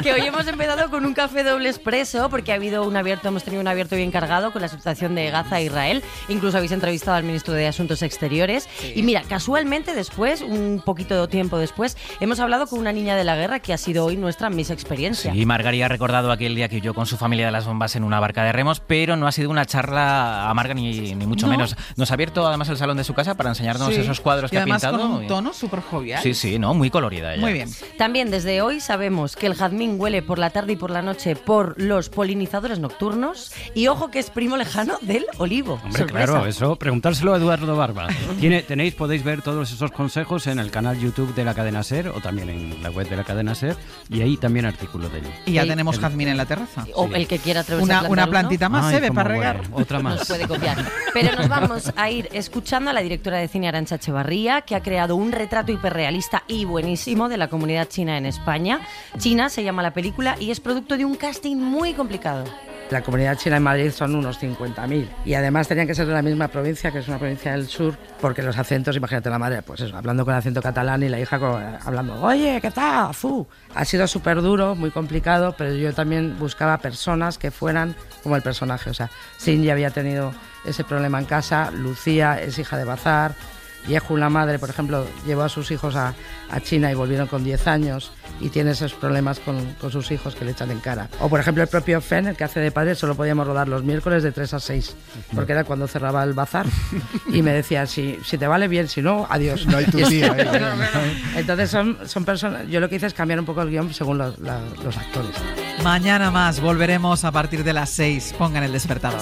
que hoy hemos empezado con un café doble expreso porque ha habido un abierto, hemos tenido un abierto bien cargado con la situación de Gaza e Israel. Incluso habéis entrevistado al ministro de Asuntos Exteriores. Y mira, casualmente después, un poquito de tiempo después, hemos hablado con una niña de la guerra que ha sido hoy nuestra Miss Experiencia. Sí, Margarita ha recordado aquel día que yo con su familia de las bombas en una barca de remos, pero no ha sido una charla amarga ni, ni mucho No. menos. Nos ha abierto además el salón de su casa para enseñarnos Sí. esos cuadros y que ha pintado. con un tono súper jovial. Sí, sí, no, muy colorida ella. Muy bien. También desde hoy sabemos que el jazmín huele por la tarde y por la noche por los polinizadores nocturnos y ojo que es primo lejano del olivo. Hombre, Sorpresa. claro, eso, preguntárselo a Eduardo Barba. Tiene, tenéis, podéis ver todos esos consejos en el canal YouTube de la cadena Ser o también en la web de la cadena Ser y ahí también artículo de él. Y ya Sí. tenemos El- jazmín en la terraza. O el que quiera atreverse Una, a una plantita más Ay, se ve para regar. Otra más. Nos puede copiar. Pero nos vamos a ir escuchando a la directora de cine Arancha Echevarría, que ha creado un retrato hiperrealista y buenísimo de la comunidad china en España. China se llama la película y es producto de un casting muy complicado. La comunidad china en Madrid son unos 50.000 y además tenían que ser de la misma provincia, que es una provincia del sur, porque los acentos, imagínate la madre, pues eso, hablando con acento catalán y la hija con- hablando, oye, ¿qué tal? Fu. Ha sido súper duro, muy complicado, pero yo también buscaba personas que fueran como el personaje. O sea, Sin ya había tenido ese problema en casa, Lucía es hija de Bazar, Yehu, la madre, por ejemplo, llevó a sus hijos a, a China y volvieron con 10 años y tiene esos problemas con, con sus hijos que le echan en cara. O, por ejemplo, el propio Fen, el que hace de padre, solo podíamos rodar los miércoles de 3 a 6, porque era cuando cerraba el bazar. Y me decía, si, si te vale bien, si no, adiós. No hay tu tía, ¿eh? Entonces, son, son personas. Yo lo que hice es cambiar un poco el guion según los, la- los actores. Mañana más, volveremos a partir de las 6. Pongan el despertador.